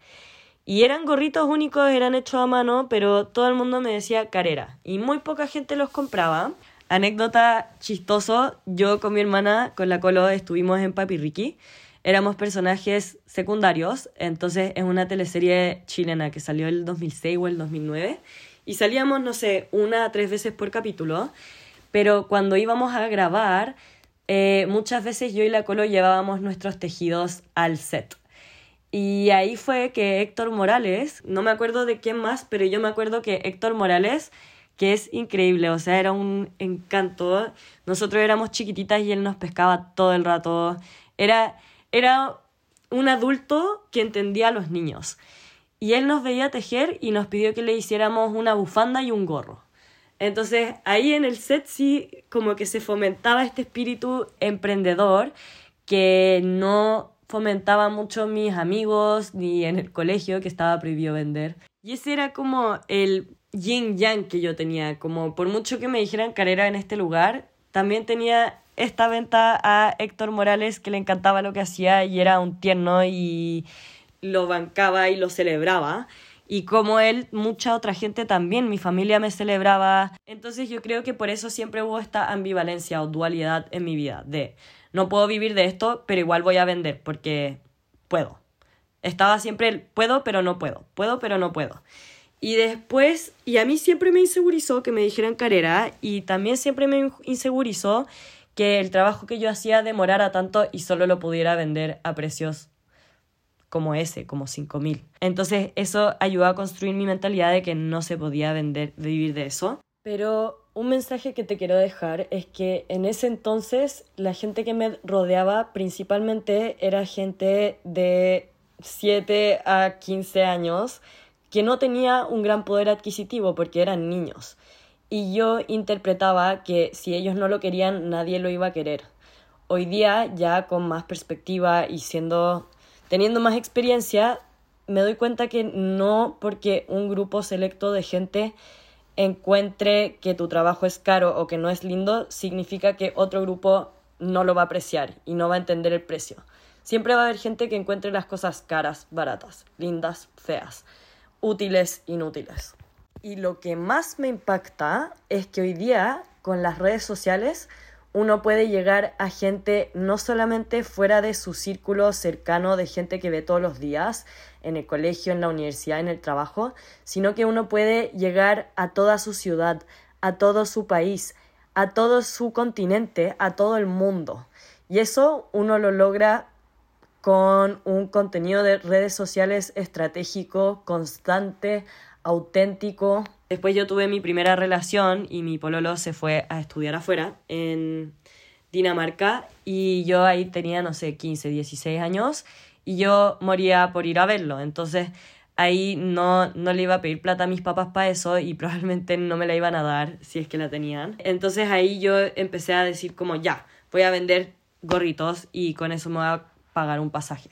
S1: Y eran gorritos únicos, eran hechos a mano, pero todo el mundo me decía carera. Y muy poca gente los compraba. Anécdota chistoso, yo con mi hermana, con la Colo, estuvimos en Papi Ricky. Éramos personajes secundarios, entonces es una teleserie chilena que salió el 2006 o el 2009 y salíamos, no sé, una a tres veces por capítulo, pero cuando íbamos a grabar, eh, muchas veces yo y la Colo llevábamos nuestros tejidos al set. Y ahí fue que Héctor Morales, no me acuerdo de quién más, pero yo me acuerdo que Héctor Morales, que es increíble, o sea, era un encanto. Nosotros éramos chiquititas y él nos pescaba todo el rato. Era, era un adulto que entendía a los niños. Y él nos veía tejer y nos pidió que le hiciéramos una bufanda y un gorro. Entonces ahí en el set sí como que se fomentaba este espíritu emprendedor que no fomentaba mucho mis amigos ni en el colegio que estaba prohibido vender. Y ese era como el yin yang que yo tenía, como por mucho que me dijeran carrera en este lugar, también tenía esta venta a Héctor Morales que le encantaba lo que hacía y era un tierno y lo bancaba y lo celebraba. Y como él, mucha otra gente también, mi familia me celebraba. Entonces yo creo que por eso siempre hubo esta ambivalencia o dualidad en mi vida, de no puedo vivir de esto, pero igual voy a vender porque puedo. Estaba siempre el puedo, pero no puedo, puedo, pero no puedo. Y después, y a mí siempre me insegurizó que me dijeran carrera y también siempre me insegurizó que el trabajo que yo hacía demorara tanto y solo lo pudiera vender a precios como ese, como 5.000. Entonces eso ayudó a construir mi mentalidad de que no se podía vender, vivir de eso. Pero un mensaje que te quiero dejar es que en ese entonces la gente que me rodeaba principalmente era gente de 7 a 15 años que no tenía un gran poder adquisitivo porque eran niños. Y yo interpretaba que si ellos no lo querían, nadie lo iba a querer. Hoy día, ya con más perspectiva y siendo teniendo más experiencia, me doy cuenta que no porque un grupo selecto de gente encuentre que tu trabajo es caro o que no es lindo, significa que otro grupo no lo va a apreciar y no va a entender el precio. Siempre va a haber gente que encuentre las cosas caras, baratas, lindas, feas, útiles, inútiles. Y lo que más me impacta es que hoy día, con las redes sociales, uno puede llegar a gente no solamente fuera de su círculo cercano de gente que ve todos los días, en el colegio, en la universidad, en el trabajo, sino que uno puede llegar a toda su ciudad, a todo su país, a todo su continente, a todo el mundo. Y eso uno lo logra con un contenido de redes sociales estratégico, constante, auténtico. Después yo tuve mi primera relación y mi pololo se fue a estudiar afuera en Dinamarca y yo ahí tenía, no sé, 15, 16 años y yo moría por ir a verlo. Entonces ahí no, no le iba a pedir plata a mis papás para eso y probablemente no me la iban a dar si es que la tenían. Entonces ahí yo empecé a decir como ya, voy a vender gorritos y con eso me voy a pagar un pasaje.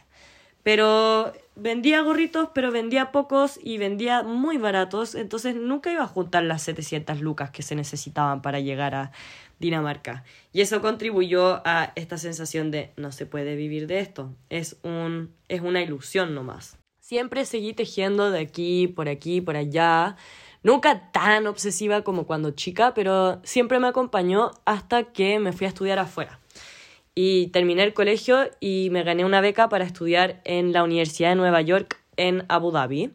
S1: Pero vendía gorritos, pero vendía pocos y vendía muy baratos, entonces nunca iba a juntar las 700 lucas que se necesitaban para llegar a Dinamarca. Y eso contribuyó a esta sensación de no se puede vivir de esto, es, un, es una ilusión nomás. Siempre seguí tejiendo de aquí, por aquí, por allá, nunca tan obsesiva como cuando chica, pero siempre me acompañó hasta que me fui a estudiar afuera y terminé el colegio y me gané una beca para estudiar en la Universidad de Nueva York en Abu Dhabi.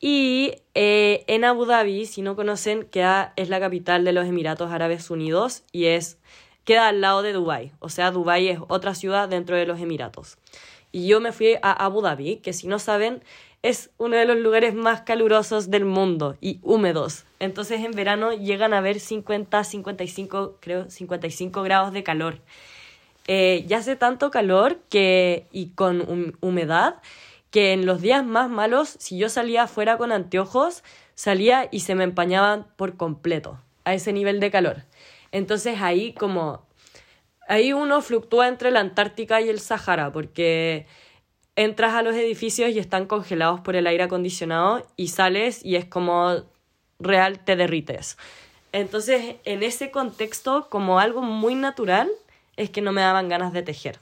S1: Y eh, en Abu Dhabi, si no conocen, queda, es la capital de los Emiratos Árabes Unidos y es, queda al lado de Dubái. O sea, Dubái es otra ciudad dentro de los Emiratos. Y yo me fui a Abu Dhabi, que si no saben, es uno de los lugares más calurosos del mundo y húmedos. Entonces en verano llegan a ver 50, 55, creo, 55 grados de calor eh, ya hace tanto calor que, y con humedad que en los días más malos, si yo salía afuera con anteojos, salía y se me empañaban por completo a ese nivel de calor. Entonces ahí como ahí uno fluctúa entre la Antártica y el Sahara porque entras a los edificios y están congelados por el aire acondicionado y sales y es como real te derrites. Entonces, en ese contexto, como algo muy natural, es que no me daban ganas de tejer,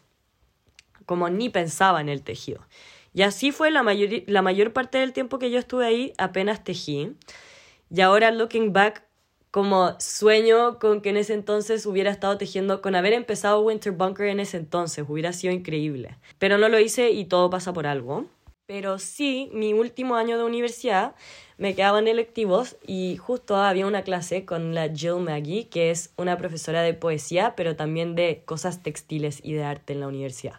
S1: como ni pensaba en el tejido. Y así fue la mayor, la mayor parte del tiempo que yo estuve ahí, apenas tejí. Y ahora, looking back, como sueño con que en ese entonces hubiera estado tejiendo, con haber empezado Winter Bunker en ese entonces, hubiera sido increíble. Pero no lo hice y todo pasa por algo. Pero sí, mi último año de universidad me quedaban electivos y justo había una clase con la Jill Maggie, que es una profesora de poesía, pero también de cosas textiles y de arte en la universidad.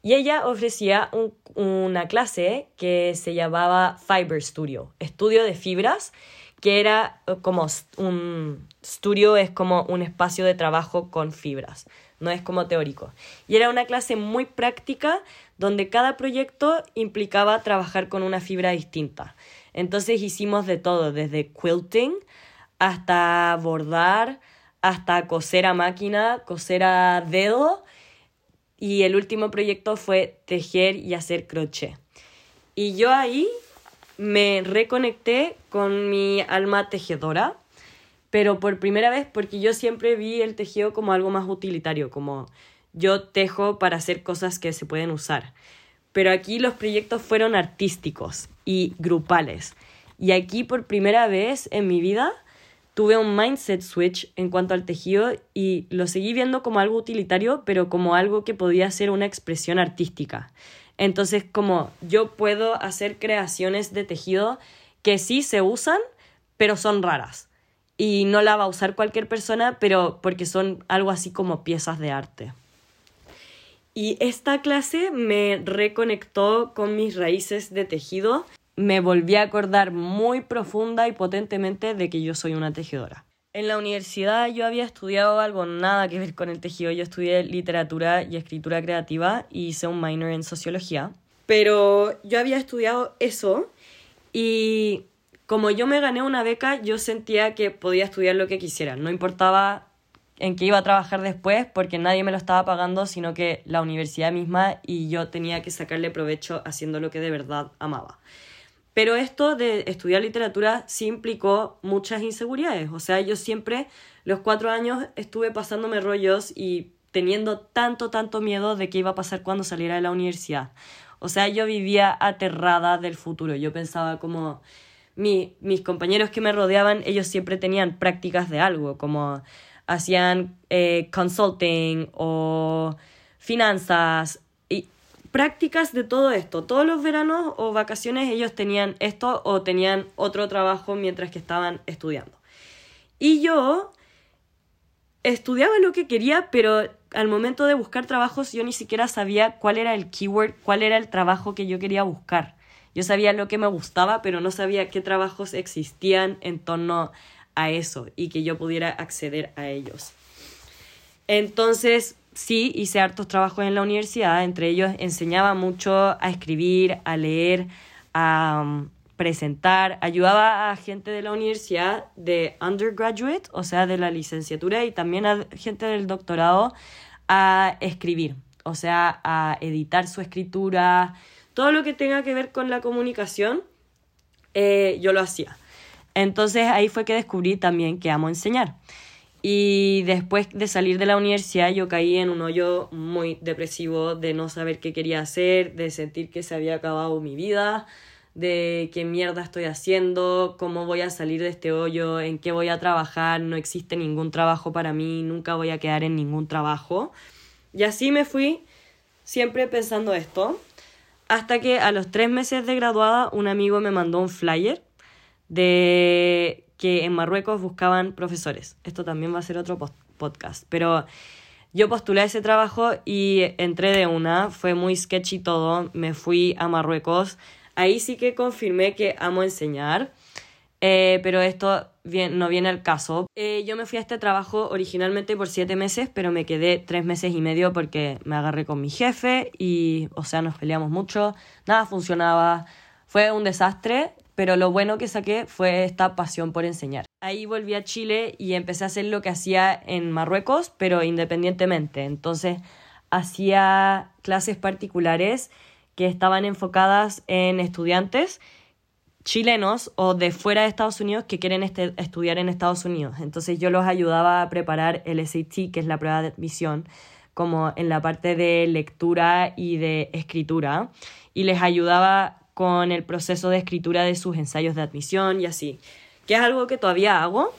S1: Y ella ofrecía una clase que se llamaba Fiber Studio, estudio de fibras, que era como un estudio, es como un espacio de trabajo con fibras, no es como teórico. Y era una clase muy práctica donde cada proyecto implicaba trabajar con una fibra distinta. Entonces hicimos de todo, desde quilting hasta bordar, hasta coser a máquina, coser a dedo. Y el último proyecto fue tejer y hacer crochet. Y yo ahí me reconecté con mi alma tejedora, pero por primera vez porque yo siempre vi el tejido como algo más utilitario, como yo tejo para hacer cosas que se pueden usar. Pero aquí los proyectos fueron artísticos y grupales. Y aquí por primera vez en mi vida tuve un mindset switch en cuanto al tejido y lo seguí viendo como algo utilitario, pero como algo que podía ser una expresión artística. Entonces, como yo puedo hacer creaciones de tejido que sí se usan, pero son raras. Y no la va a usar cualquier persona, pero porque son algo así como piezas de arte. Y esta clase me reconectó con mis raíces de tejido. Me volví a acordar muy profunda y potentemente de que yo soy una tejedora. En la universidad yo había estudiado algo nada que ver con el tejido. Yo estudié literatura y escritura creativa y hice un minor en sociología. Pero yo había estudiado eso y como yo me gané una beca, yo sentía que podía estudiar lo que quisiera. No importaba en qué iba a trabajar después porque nadie me lo estaba pagando, sino que la universidad misma y yo tenía que sacarle provecho haciendo lo que de verdad amaba. Pero esto de estudiar literatura sí implicó muchas inseguridades. O sea, yo siempre, los cuatro años, estuve pasándome rollos y teniendo tanto, tanto miedo de qué iba a pasar cuando saliera de la universidad. O sea, yo vivía aterrada del futuro. Yo pensaba como mi, mis compañeros que me rodeaban, ellos siempre tenían prácticas de algo, como hacían eh, consulting o finanzas y prácticas de todo esto. Todos los veranos o vacaciones ellos tenían esto o tenían otro trabajo mientras que estaban estudiando. Y yo estudiaba lo que quería, pero al momento de buscar trabajos yo ni siquiera sabía cuál era el keyword, cuál era el trabajo que yo quería buscar. Yo sabía lo que me gustaba, pero no sabía qué trabajos existían en torno a eso y que yo pudiera acceder a ellos. Entonces, sí, hice hartos trabajos en la universidad, entre ellos enseñaba mucho a escribir, a leer, a um, presentar, ayudaba a gente de la universidad de undergraduate, o sea, de la licenciatura y también a gente del doctorado a escribir, o sea, a editar su escritura, todo lo que tenga que ver con la comunicación, eh, yo lo hacía. Entonces ahí fue que descubrí también que amo enseñar. Y después de salir de la universidad yo caí en un hoyo muy depresivo de no saber qué quería hacer, de sentir que se había acabado mi vida, de qué mierda estoy haciendo, cómo voy a salir de este hoyo, en qué voy a trabajar, no existe ningún trabajo para mí, nunca voy a quedar en ningún trabajo. Y así me fui siempre pensando esto, hasta que a los tres meses de graduada un amigo me mandó un flyer de que en Marruecos buscaban profesores. Esto también va a ser otro podcast, pero yo postulé ese trabajo y entré de una, fue muy sketchy todo, me fui a Marruecos, ahí sí que confirmé que amo enseñar, eh, pero esto no viene al caso. Eh, yo me fui a este trabajo originalmente por siete meses, pero me quedé tres meses y medio porque me agarré con mi jefe y, o sea, nos peleamos mucho, nada funcionaba, fue un desastre pero lo bueno que saqué fue esta pasión por enseñar. Ahí volví a Chile y empecé a hacer lo que hacía en Marruecos, pero independientemente. Entonces hacía clases particulares que estaban enfocadas en estudiantes chilenos o de fuera de Estados Unidos que quieren este, estudiar en Estados Unidos. Entonces yo los ayudaba a preparar el SAT, que es la prueba de admisión, como en la parte de lectura y de escritura, y les ayudaba con el proceso de escritura de sus ensayos de admisión y así, que es algo que todavía hago,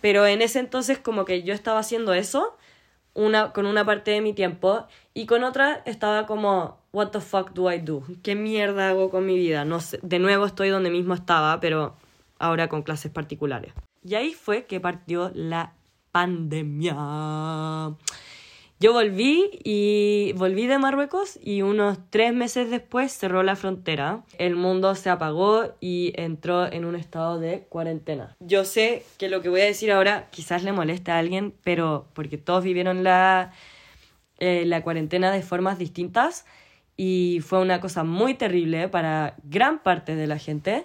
S1: pero en ese entonces como que yo estaba haciendo eso una, con una parte de mi tiempo y con otra estaba como, what the fuck do I do? ¿Qué mierda hago con mi vida? No sé, de nuevo estoy donde mismo estaba, pero ahora con clases particulares. Y ahí fue que partió la pandemia. Yo volví y volví de Marruecos y unos tres meses después cerró la frontera. El mundo se apagó y entró en un estado de cuarentena. Yo sé que lo que voy a decir ahora quizás le moleste a alguien, pero porque todos vivieron la, eh, la cuarentena de formas distintas y fue una cosa muy terrible para gran parte de la gente.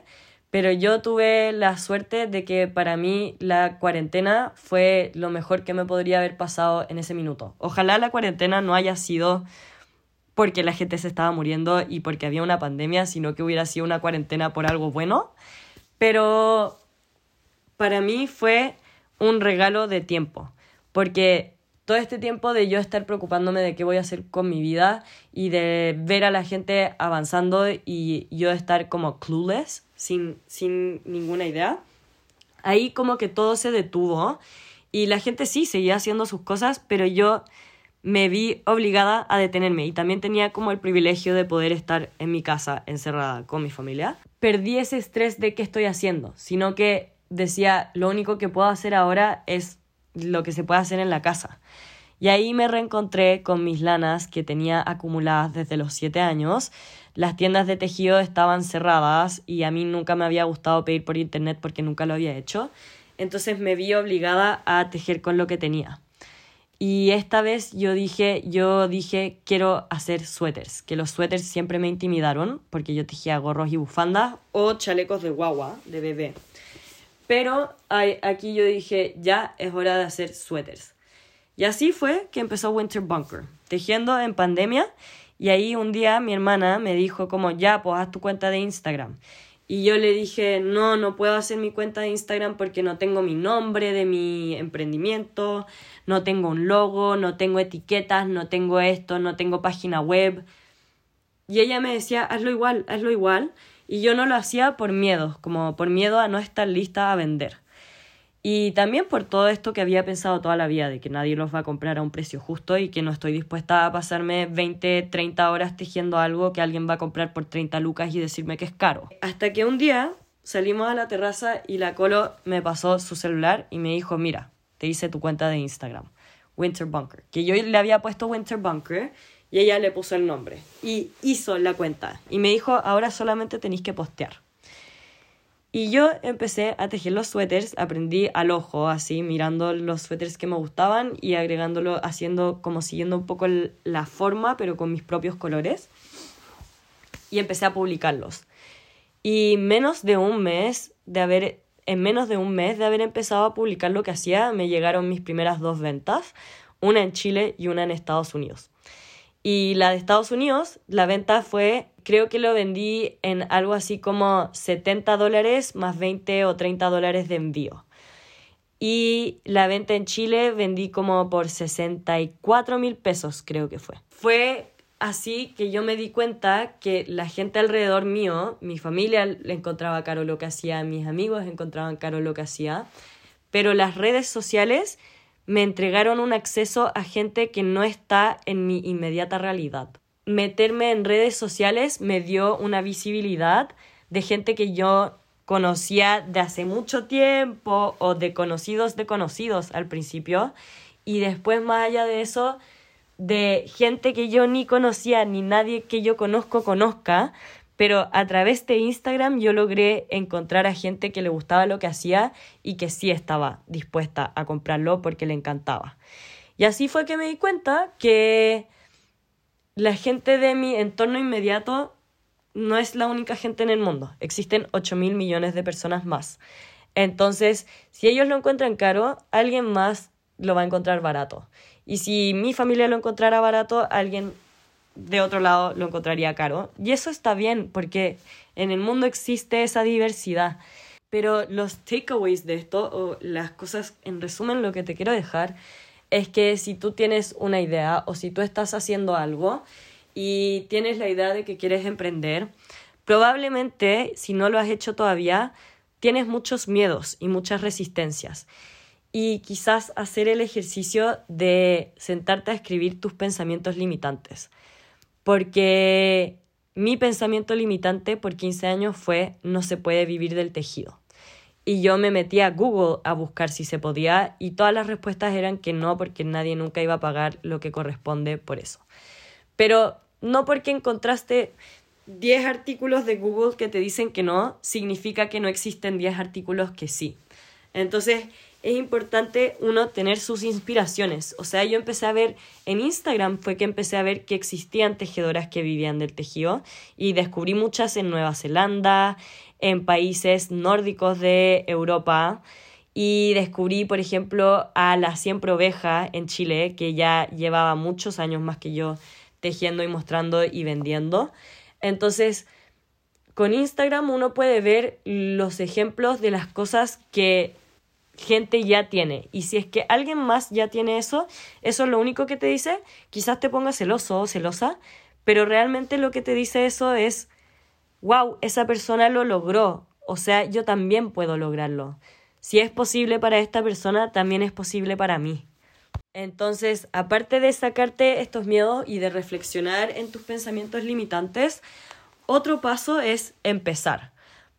S1: Pero yo tuve la suerte de que para mí la cuarentena fue lo mejor que me podría haber pasado en ese minuto. Ojalá la cuarentena no haya sido porque la gente se estaba muriendo y porque había una pandemia, sino que hubiera sido una cuarentena por algo bueno. Pero para mí fue un regalo de tiempo, porque todo este tiempo de yo estar preocupándome de qué voy a hacer con mi vida y de ver a la gente avanzando y yo estar como clueless, sin, sin ninguna idea, ahí como que todo se detuvo y la gente sí seguía haciendo sus cosas, pero yo me vi obligada a detenerme y también tenía como el privilegio de poder estar en mi casa encerrada con mi familia. Perdí ese estrés de qué estoy haciendo, sino que decía, lo único que puedo hacer ahora es lo que se puede hacer en la casa. Y ahí me reencontré con mis lanas que tenía acumuladas desde los 7 años. Las tiendas de tejido estaban cerradas y a mí nunca me había gustado pedir por internet porque nunca lo había hecho. Entonces me vi obligada a tejer con lo que tenía. Y esta vez yo dije, yo dije, quiero hacer suéteres, que los suéteres siempre me intimidaron porque yo tejía gorros y bufandas o chalecos de guagua, de bebé. Pero aquí yo dije, ya es hora de hacer suéteres. Y así fue que empezó Winter Bunker, tejiendo en pandemia. Y ahí un día mi hermana me dijo como, ya, pues haz tu cuenta de Instagram. Y yo le dije, no, no puedo hacer mi cuenta de Instagram porque no tengo mi nombre de mi emprendimiento, no tengo un logo, no tengo etiquetas, no tengo esto, no tengo página web. Y ella me decía, hazlo igual, hazlo igual. Y yo no lo hacía por miedo, como por miedo a no estar lista a vender. Y también por todo esto que había pensado toda la vida, de que nadie los va a comprar a un precio justo y que no estoy dispuesta a pasarme 20, 30 horas tejiendo algo que alguien va a comprar por 30 lucas y decirme que es caro. Hasta que un día salimos a la terraza y la Colo me pasó su celular y me dijo, mira, te hice tu cuenta de Instagram, Winter Bunker, que yo le había puesto Winter Bunker y ella le puso el nombre y hizo la cuenta y me dijo, ahora solamente tenéis que postear. Y yo empecé a tejer los suéteres, aprendí al ojo, así, mirando los suéteres que me gustaban y agregándolo, haciendo como siguiendo un poco la forma, pero con mis propios colores. Y empecé a publicarlos. Y menos de un mes de haber, en menos de un mes de haber empezado a publicar lo que hacía, me llegaron mis primeras dos ventas, una en Chile y una en Estados Unidos. Y la de Estados Unidos, la venta fue, creo que lo vendí en algo así como 70 dólares más 20 o 30 dólares de envío. Y la venta en Chile vendí como por 64 mil pesos, creo que fue. Fue así que yo me di cuenta que la gente alrededor mío, mi familia le encontraba caro lo que hacía, mis amigos encontraban caro lo que hacía, pero las redes sociales me entregaron un acceso a gente que no está en mi inmediata realidad. Meterme en redes sociales me dio una visibilidad de gente que yo conocía de hace mucho tiempo o de conocidos de conocidos al principio y después más allá de eso de gente que yo ni conocía ni nadie que yo conozco conozca pero a través de Instagram yo logré encontrar a gente que le gustaba lo que hacía y que sí estaba dispuesta a comprarlo porque le encantaba. Y así fue que me di cuenta que la gente de mi entorno inmediato no es la única gente en el mundo. Existen 8 mil millones de personas más. Entonces, si ellos lo encuentran caro, alguien más lo va a encontrar barato. Y si mi familia lo encontrara barato, alguien de otro lado lo encontraría caro. Y eso está bien porque en el mundo existe esa diversidad. Pero los takeaways de esto, o las cosas, en resumen, lo que te quiero dejar es que si tú tienes una idea o si tú estás haciendo algo y tienes la idea de que quieres emprender, probablemente si no lo has hecho todavía, tienes muchos miedos y muchas resistencias. Y quizás hacer el ejercicio de sentarte a escribir tus pensamientos limitantes porque mi pensamiento limitante por 15 años fue no se puede vivir del tejido. Y yo me metí a Google a buscar si se podía y todas las respuestas eran que no porque nadie nunca iba a pagar lo que corresponde por eso. Pero no porque encontraste 10 artículos de Google que te dicen que no, significa que no existen 10 artículos que sí. Entonces, es importante uno tener sus inspiraciones. O sea, yo empecé a ver en Instagram fue que empecé a ver que existían tejedoras que vivían del tejido y descubrí muchas en Nueva Zelanda, en países nórdicos de Europa y descubrí, por ejemplo, a la siempre oveja en Chile, que ya llevaba muchos años más que yo tejiendo y mostrando y vendiendo. Entonces, con Instagram uno puede ver los ejemplos de las cosas que gente ya tiene. Y si es que alguien más ya tiene eso, eso es lo único que te dice, quizás te ponga celoso o celosa, pero realmente lo que te dice eso es, wow, esa persona lo logró, o sea, yo también puedo lograrlo. si es posible para esta persona, también es posible para mí. Entonces, aparte de sacarte estos miedos y de reflexionar en tus pensamientos limitantes, otro paso es empezar.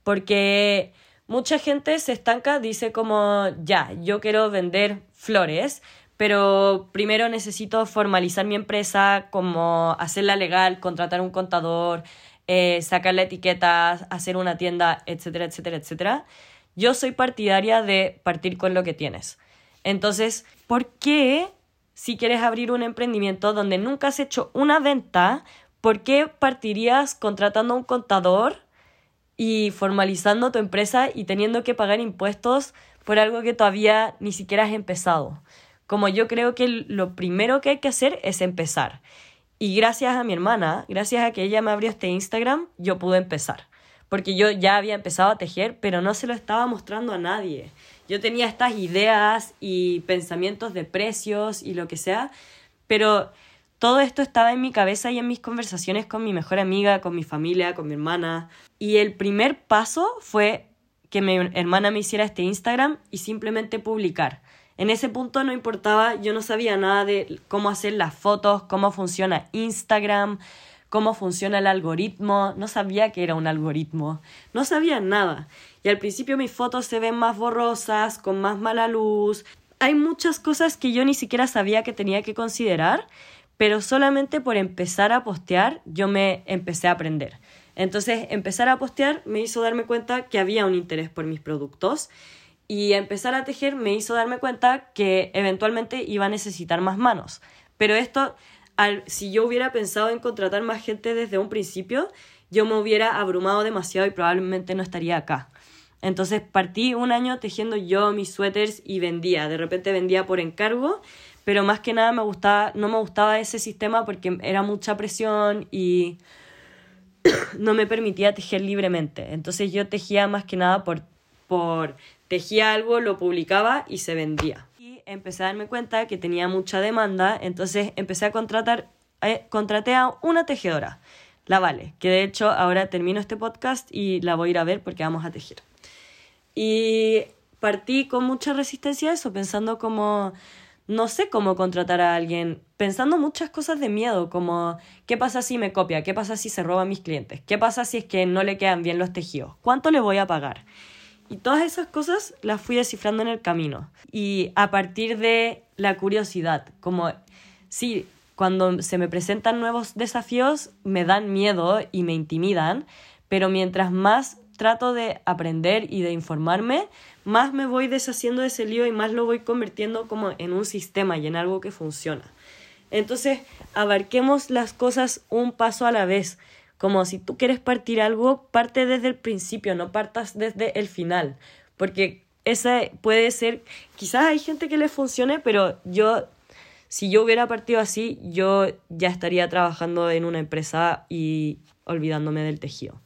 S1: Porque mucha gente se estanca, dice como, ya, yo quiero vender flores, pero primero necesito formalizar mi empresa, como hacerla legal, contratar un contador, eh, sacarle etiquetas, hacer una tienda, etcétera, etcétera, etcétera. Yo soy partidaria de partir con lo que tienes. Entonces, ¿por qué si quieres abrir un emprendimiento donde nunca has hecho una venta, ¿por qué partirías contratando a un contador y formalizando tu empresa y teniendo que pagar impuestos por algo que todavía ni siquiera has empezado? Como yo creo que lo primero que hay que hacer es empezar. Y gracias a mi hermana, gracias a que ella me abrió este Instagram, yo pude empezar. Porque yo ya había empezado a tejer, pero no se lo estaba mostrando a nadie yo tenía estas ideas y pensamientos de precios y lo que sea, pero todo esto estaba en mi cabeza y en mis conversaciones con mi mejor amiga, con mi familia, con mi hermana. Y el primer paso fue que mi hermana me hiciera este Instagram y simplemente publicar. En ese punto no importaba, yo no sabía nada de cómo hacer las fotos, cómo funciona Instagram, cómo funciona el algoritmo, no sabía que era un algoritmo, no sabía nada. Y al principio mis fotos se ven más borrosas, con más mala luz. Hay muchas cosas que yo ni siquiera sabía que tenía que considerar, pero solamente por empezar a postear yo me empecé a aprender. Entonces, empezar a postear me hizo darme cuenta que había un interés por mis productos y empezar a tejer me hizo darme cuenta que eventualmente iba a necesitar más manos. Pero esto, si yo hubiera pensado en contratar más gente desde un principio, yo me hubiera abrumado demasiado y probablemente no estaría acá. Entonces partí un año tejiendo yo mis suéteres y vendía. De repente vendía por encargo, pero más que nada me gustaba, no me gustaba ese sistema porque era mucha presión y no me permitía tejer libremente. Entonces yo tejía más que nada por, por tejía algo, lo publicaba y se vendía. Y empecé a darme cuenta que tenía mucha demanda, entonces empecé a contratar, eh, contraté a una tejedora, la Vale, que de hecho ahora termino este podcast y la voy a ir a ver porque vamos a tejer. Y partí con mucha resistencia a eso, pensando como, no sé cómo contratar a alguien, pensando muchas cosas de miedo, como, ¿qué pasa si me copia? ¿Qué pasa si se roba mis clientes? ¿Qué pasa si es que no le quedan bien los tejidos? ¿Cuánto le voy a pagar? Y todas esas cosas las fui descifrando en el camino. Y a partir de la curiosidad, como, sí, cuando se me presentan nuevos desafíos, me dan miedo y me intimidan, pero mientras más trato de aprender y de informarme, más me voy deshaciendo de ese lío y más lo voy convirtiendo como en un sistema y en algo que funciona. Entonces, abarquemos las cosas un paso a la vez. Como si tú quieres partir algo, parte desde el principio, no partas desde el final. Porque esa puede ser, quizás hay gente que le funcione, pero yo, si yo hubiera partido así, yo ya estaría trabajando en una empresa y olvidándome del tejido.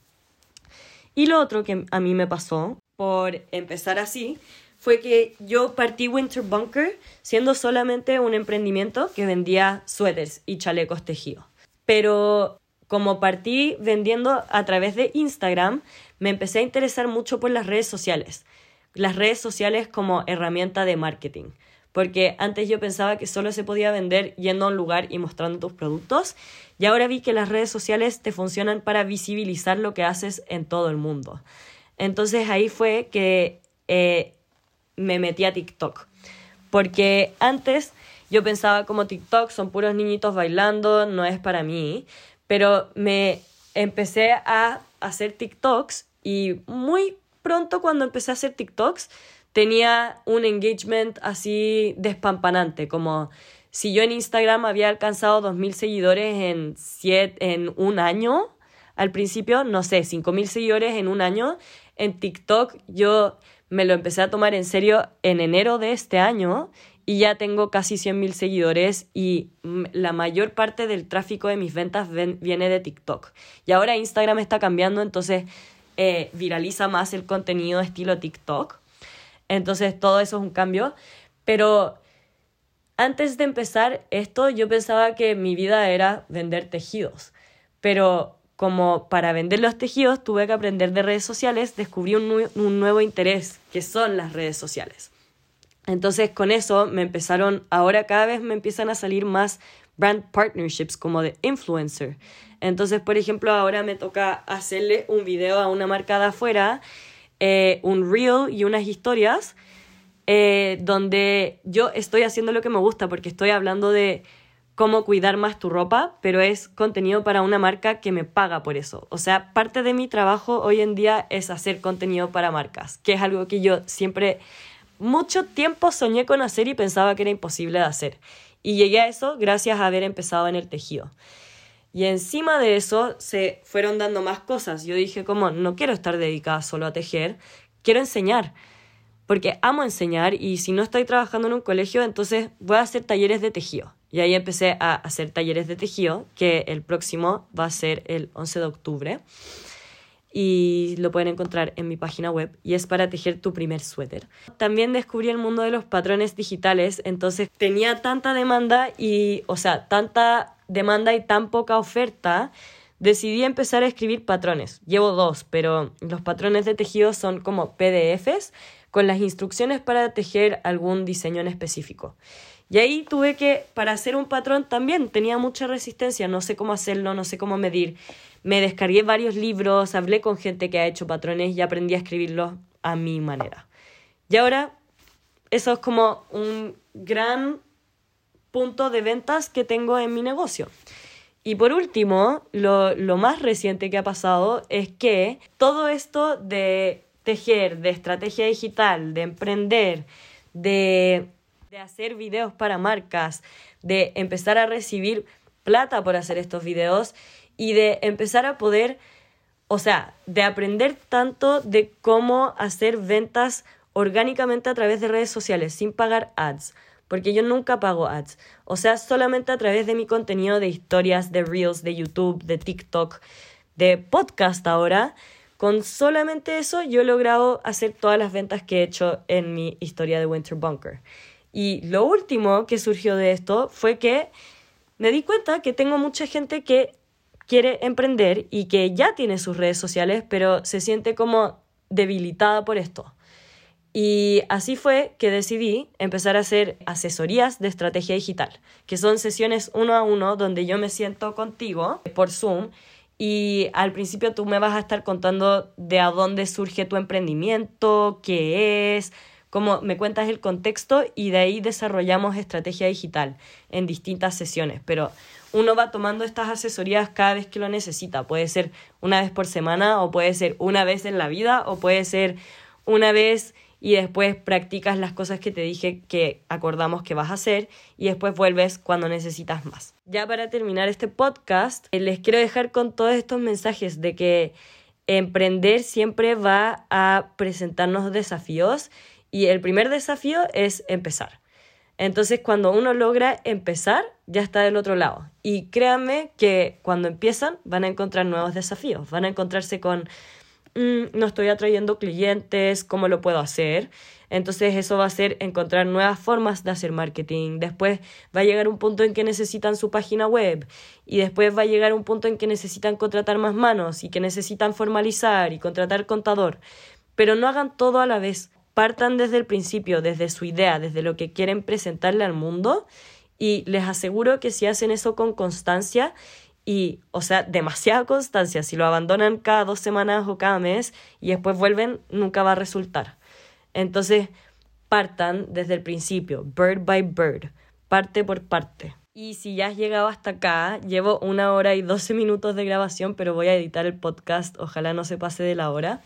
S1: Y lo otro que a mí me pasó, por empezar así, fue que yo partí Winter Bunker siendo solamente un emprendimiento que vendía suéteres y chalecos tejidos. Pero como partí vendiendo a través de Instagram, me empecé a interesar mucho por las redes sociales. Las redes sociales como herramienta de marketing porque antes yo pensaba que solo se podía vender yendo a un lugar y mostrando tus productos, y ahora vi que las redes sociales te funcionan para visibilizar lo que haces en todo el mundo. Entonces ahí fue que eh, me metí a TikTok, porque antes yo pensaba como TikTok son puros niñitos bailando, no es para mí, pero me empecé a hacer TikToks y muy pronto cuando empecé a hacer TikToks, tenía un engagement así despampanante, como si yo en Instagram había alcanzado 2.000 seguidores en, en un año, al principio, no sé, 5.000 seguidores en un año, en TikTok yo me lo empecé a tomar en serio en enero de este año y ya tengo casi 100.000 seguidores y la mayor parte del tráfico de mis ventas viene de TikTok. Y ahora Instagram está cambiando, entonces eh, viraliza más el contenido estilo TikTok. Entonces todo eso es un cambio. Pero antes de empezar esto, yo pensaba que mi vida era vender tejidos. Pero como para vender los tejidos tuve que aprender de redes sociales, descubrí un, nuevo interés, que son las redes sociales. Entonces con eso me empezaron, ahora cada vez me empiezan a salir más brand partnerships como de influencer. Entonces, por ejemplo, ahora me toca hacerle un video a una marca de afuera, eh, un reel y unas historias, eh, donde yo estoy haciendo lo que me gusta porque estoy hablando de cómo cuidar más tu ropa, pero es contenido para una marca que me paga por eso. O sea, parte de mi trabajo hoy en día es hacer contenido para marcas, que es algo que yo siempre, mucho tiempo soñé con hacer y pensaba que era imposible de hacer. Y llegué a eso gracias a haber empezado en el tejido. Y encima de eso se fueron dando más cosas. Yo dije como, no quiero estar dedicada solo a tejer, quiero enseñar. Porque amo enseñar y si no estoy trabajando en un colegio, entonces voy a hacer talleres de tejido. Y ahí empecé a hacer talleres de tejido, que el próximo va a ser el 11 de octubre y lo pueden encontrar en mi página web y es para tejer tu primer suéter. También descubrí el mundo de los patrones digitales, entonces tenía tanta demanda y, o sea, tanta demanda y tan poca oferta, decidí empezar a escribir patrones. Llevo dos, pero los patrones de tejido son como PDFs con las instrucciones para tejer algún diseño en específico. Y ahí tuve que, para hacer un patrón también tenía mucha resistencia, no sé cómo hacerlo, no sé cómo medir me descargué varios libros, hablé con gente que ha hecho patrones y aprendí a escribirlos a mi manera. Y ahora eso es como un gran punto de ventas que tengo en mi negocio. Y por último, lo, lo, más reciente que ha pasado es que todo esto de tejer, de estrategia digital, de emprender, de, de hacer videos para marcas, de empezar a recibir plata por hacer estos videos, y de empezar a poder, o sea, de aprender tanto de cómo hacer ventas orgánicamente a través de redes sociales sin pagar ads, porque yo nunca pago ads, o sea, solamente a través de mi contenido de historias, de reels, de YouTube, de TikTok, de podcast ahora. Con solamente eso yo he logrado hacer todas las ventas que he hecho en mi historia de Winter Bunker. Y lo último que surgió de esto fue que me di cuenta que tengo mucha gente que quiere emprender y que ya tiene sus redes sociales, pero se siente como debilitada por esto. Y así fue que decidí empezar a hacer asesorías de estrategia digital, que son sesiones uno a uno donde yo me siento contigo por Zoom y al principio tú me vas a estar contando de a dónde surge tu emprendimiento, qué es, cómo me cuentas el contexto y de ahí desarrollamos estrategia digital en distintas sesiones. Pero uno va tomando estas asesorías cada vez que lo necesita. Puede ser una vez por semana o puede ser una vez en la vida o puede ser una vez y después practicas las cosas que te dije que acordamos que vas a hacer y después vuelves cuando necesitas más. Ya para terminar este podcast, eh, les quiero dejar con todos estos mensajes de que emprender siempre va a presentarnos desafíos y el primer desafío es empezar. Entonces, cuando uno logra empezar, ya está del otro lado. Y créanme que cuando empiezan van a encontrar nuevos desafíos, van a encontrarse con, mm, no estoy atrayendo clientes, ¿cómo lo puedo hacer? Entonces eso va a ser encontrar nuevas formas de hacer marketing. Después va a llegar un punto en que necesitan su página web y después va a llegar un punto en que necesitan contratar más manos y que necesitan formalizar y contratar contador. Pero no hagan todo a la vez partan desde el principio, desde su idea, desde lo que quieren presentarle al mundo y les aseguro que si hacen eso con constancia y, o sea, demasiada constancia, si lo abandonan cada dos semanas o cada mes y después vuelven, nunca va a resultar. Entonces, partan desde el principio, bird by bird, parte por parte. Y si ya has llegado hasta acá, llevo una hora y doce minutos de grabación, pero voy a editar el podcast, ojalá no se pase de la hora.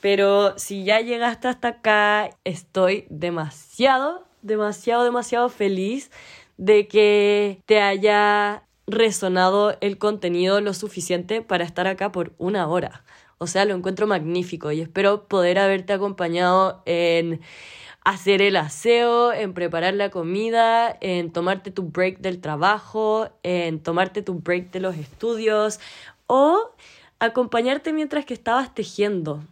S1: Pero si ya llegaste hasta acá, estoy demasiado, demasiado, demasiado feliz de que te haya resonado el contenido lo suficiente para estar acá por una hora. O sea, lo encuentro magnífico y espero poder haberte acompañado en hacer el aseo, en preparar la comida, en tomarte tu break del trabajo, en tomarte tu break de los estudios o acompañarte mientras que estabas tejiendo.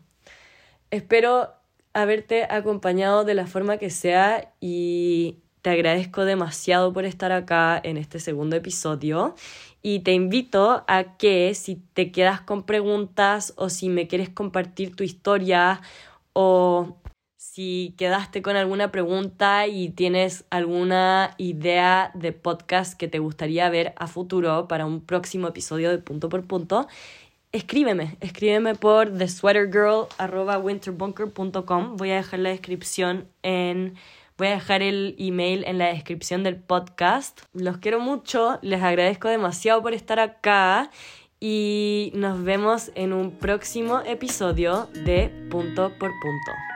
S1: Espero haberte acompañado de la forma que sea y te agradezco demasiado por estar acá en este segundo episodio Y te invito a que si te quedas con preguntas o si me quieres compartir tu historia o si quedaste con alguna pregunta y tienes alguna idea de podcast que te gustaría ver a futuro para un próximo episodio de punto por punto, escríbeme, escríbeme por thesweatergirl.winterbunker.com. Voy a dejar la descripción en Voy a dejar el email en la descripción del podcast. Los quiero mucho, les agradezco demasiado por estar acá y nos vemos en un próximo episodio de Punto por Punto.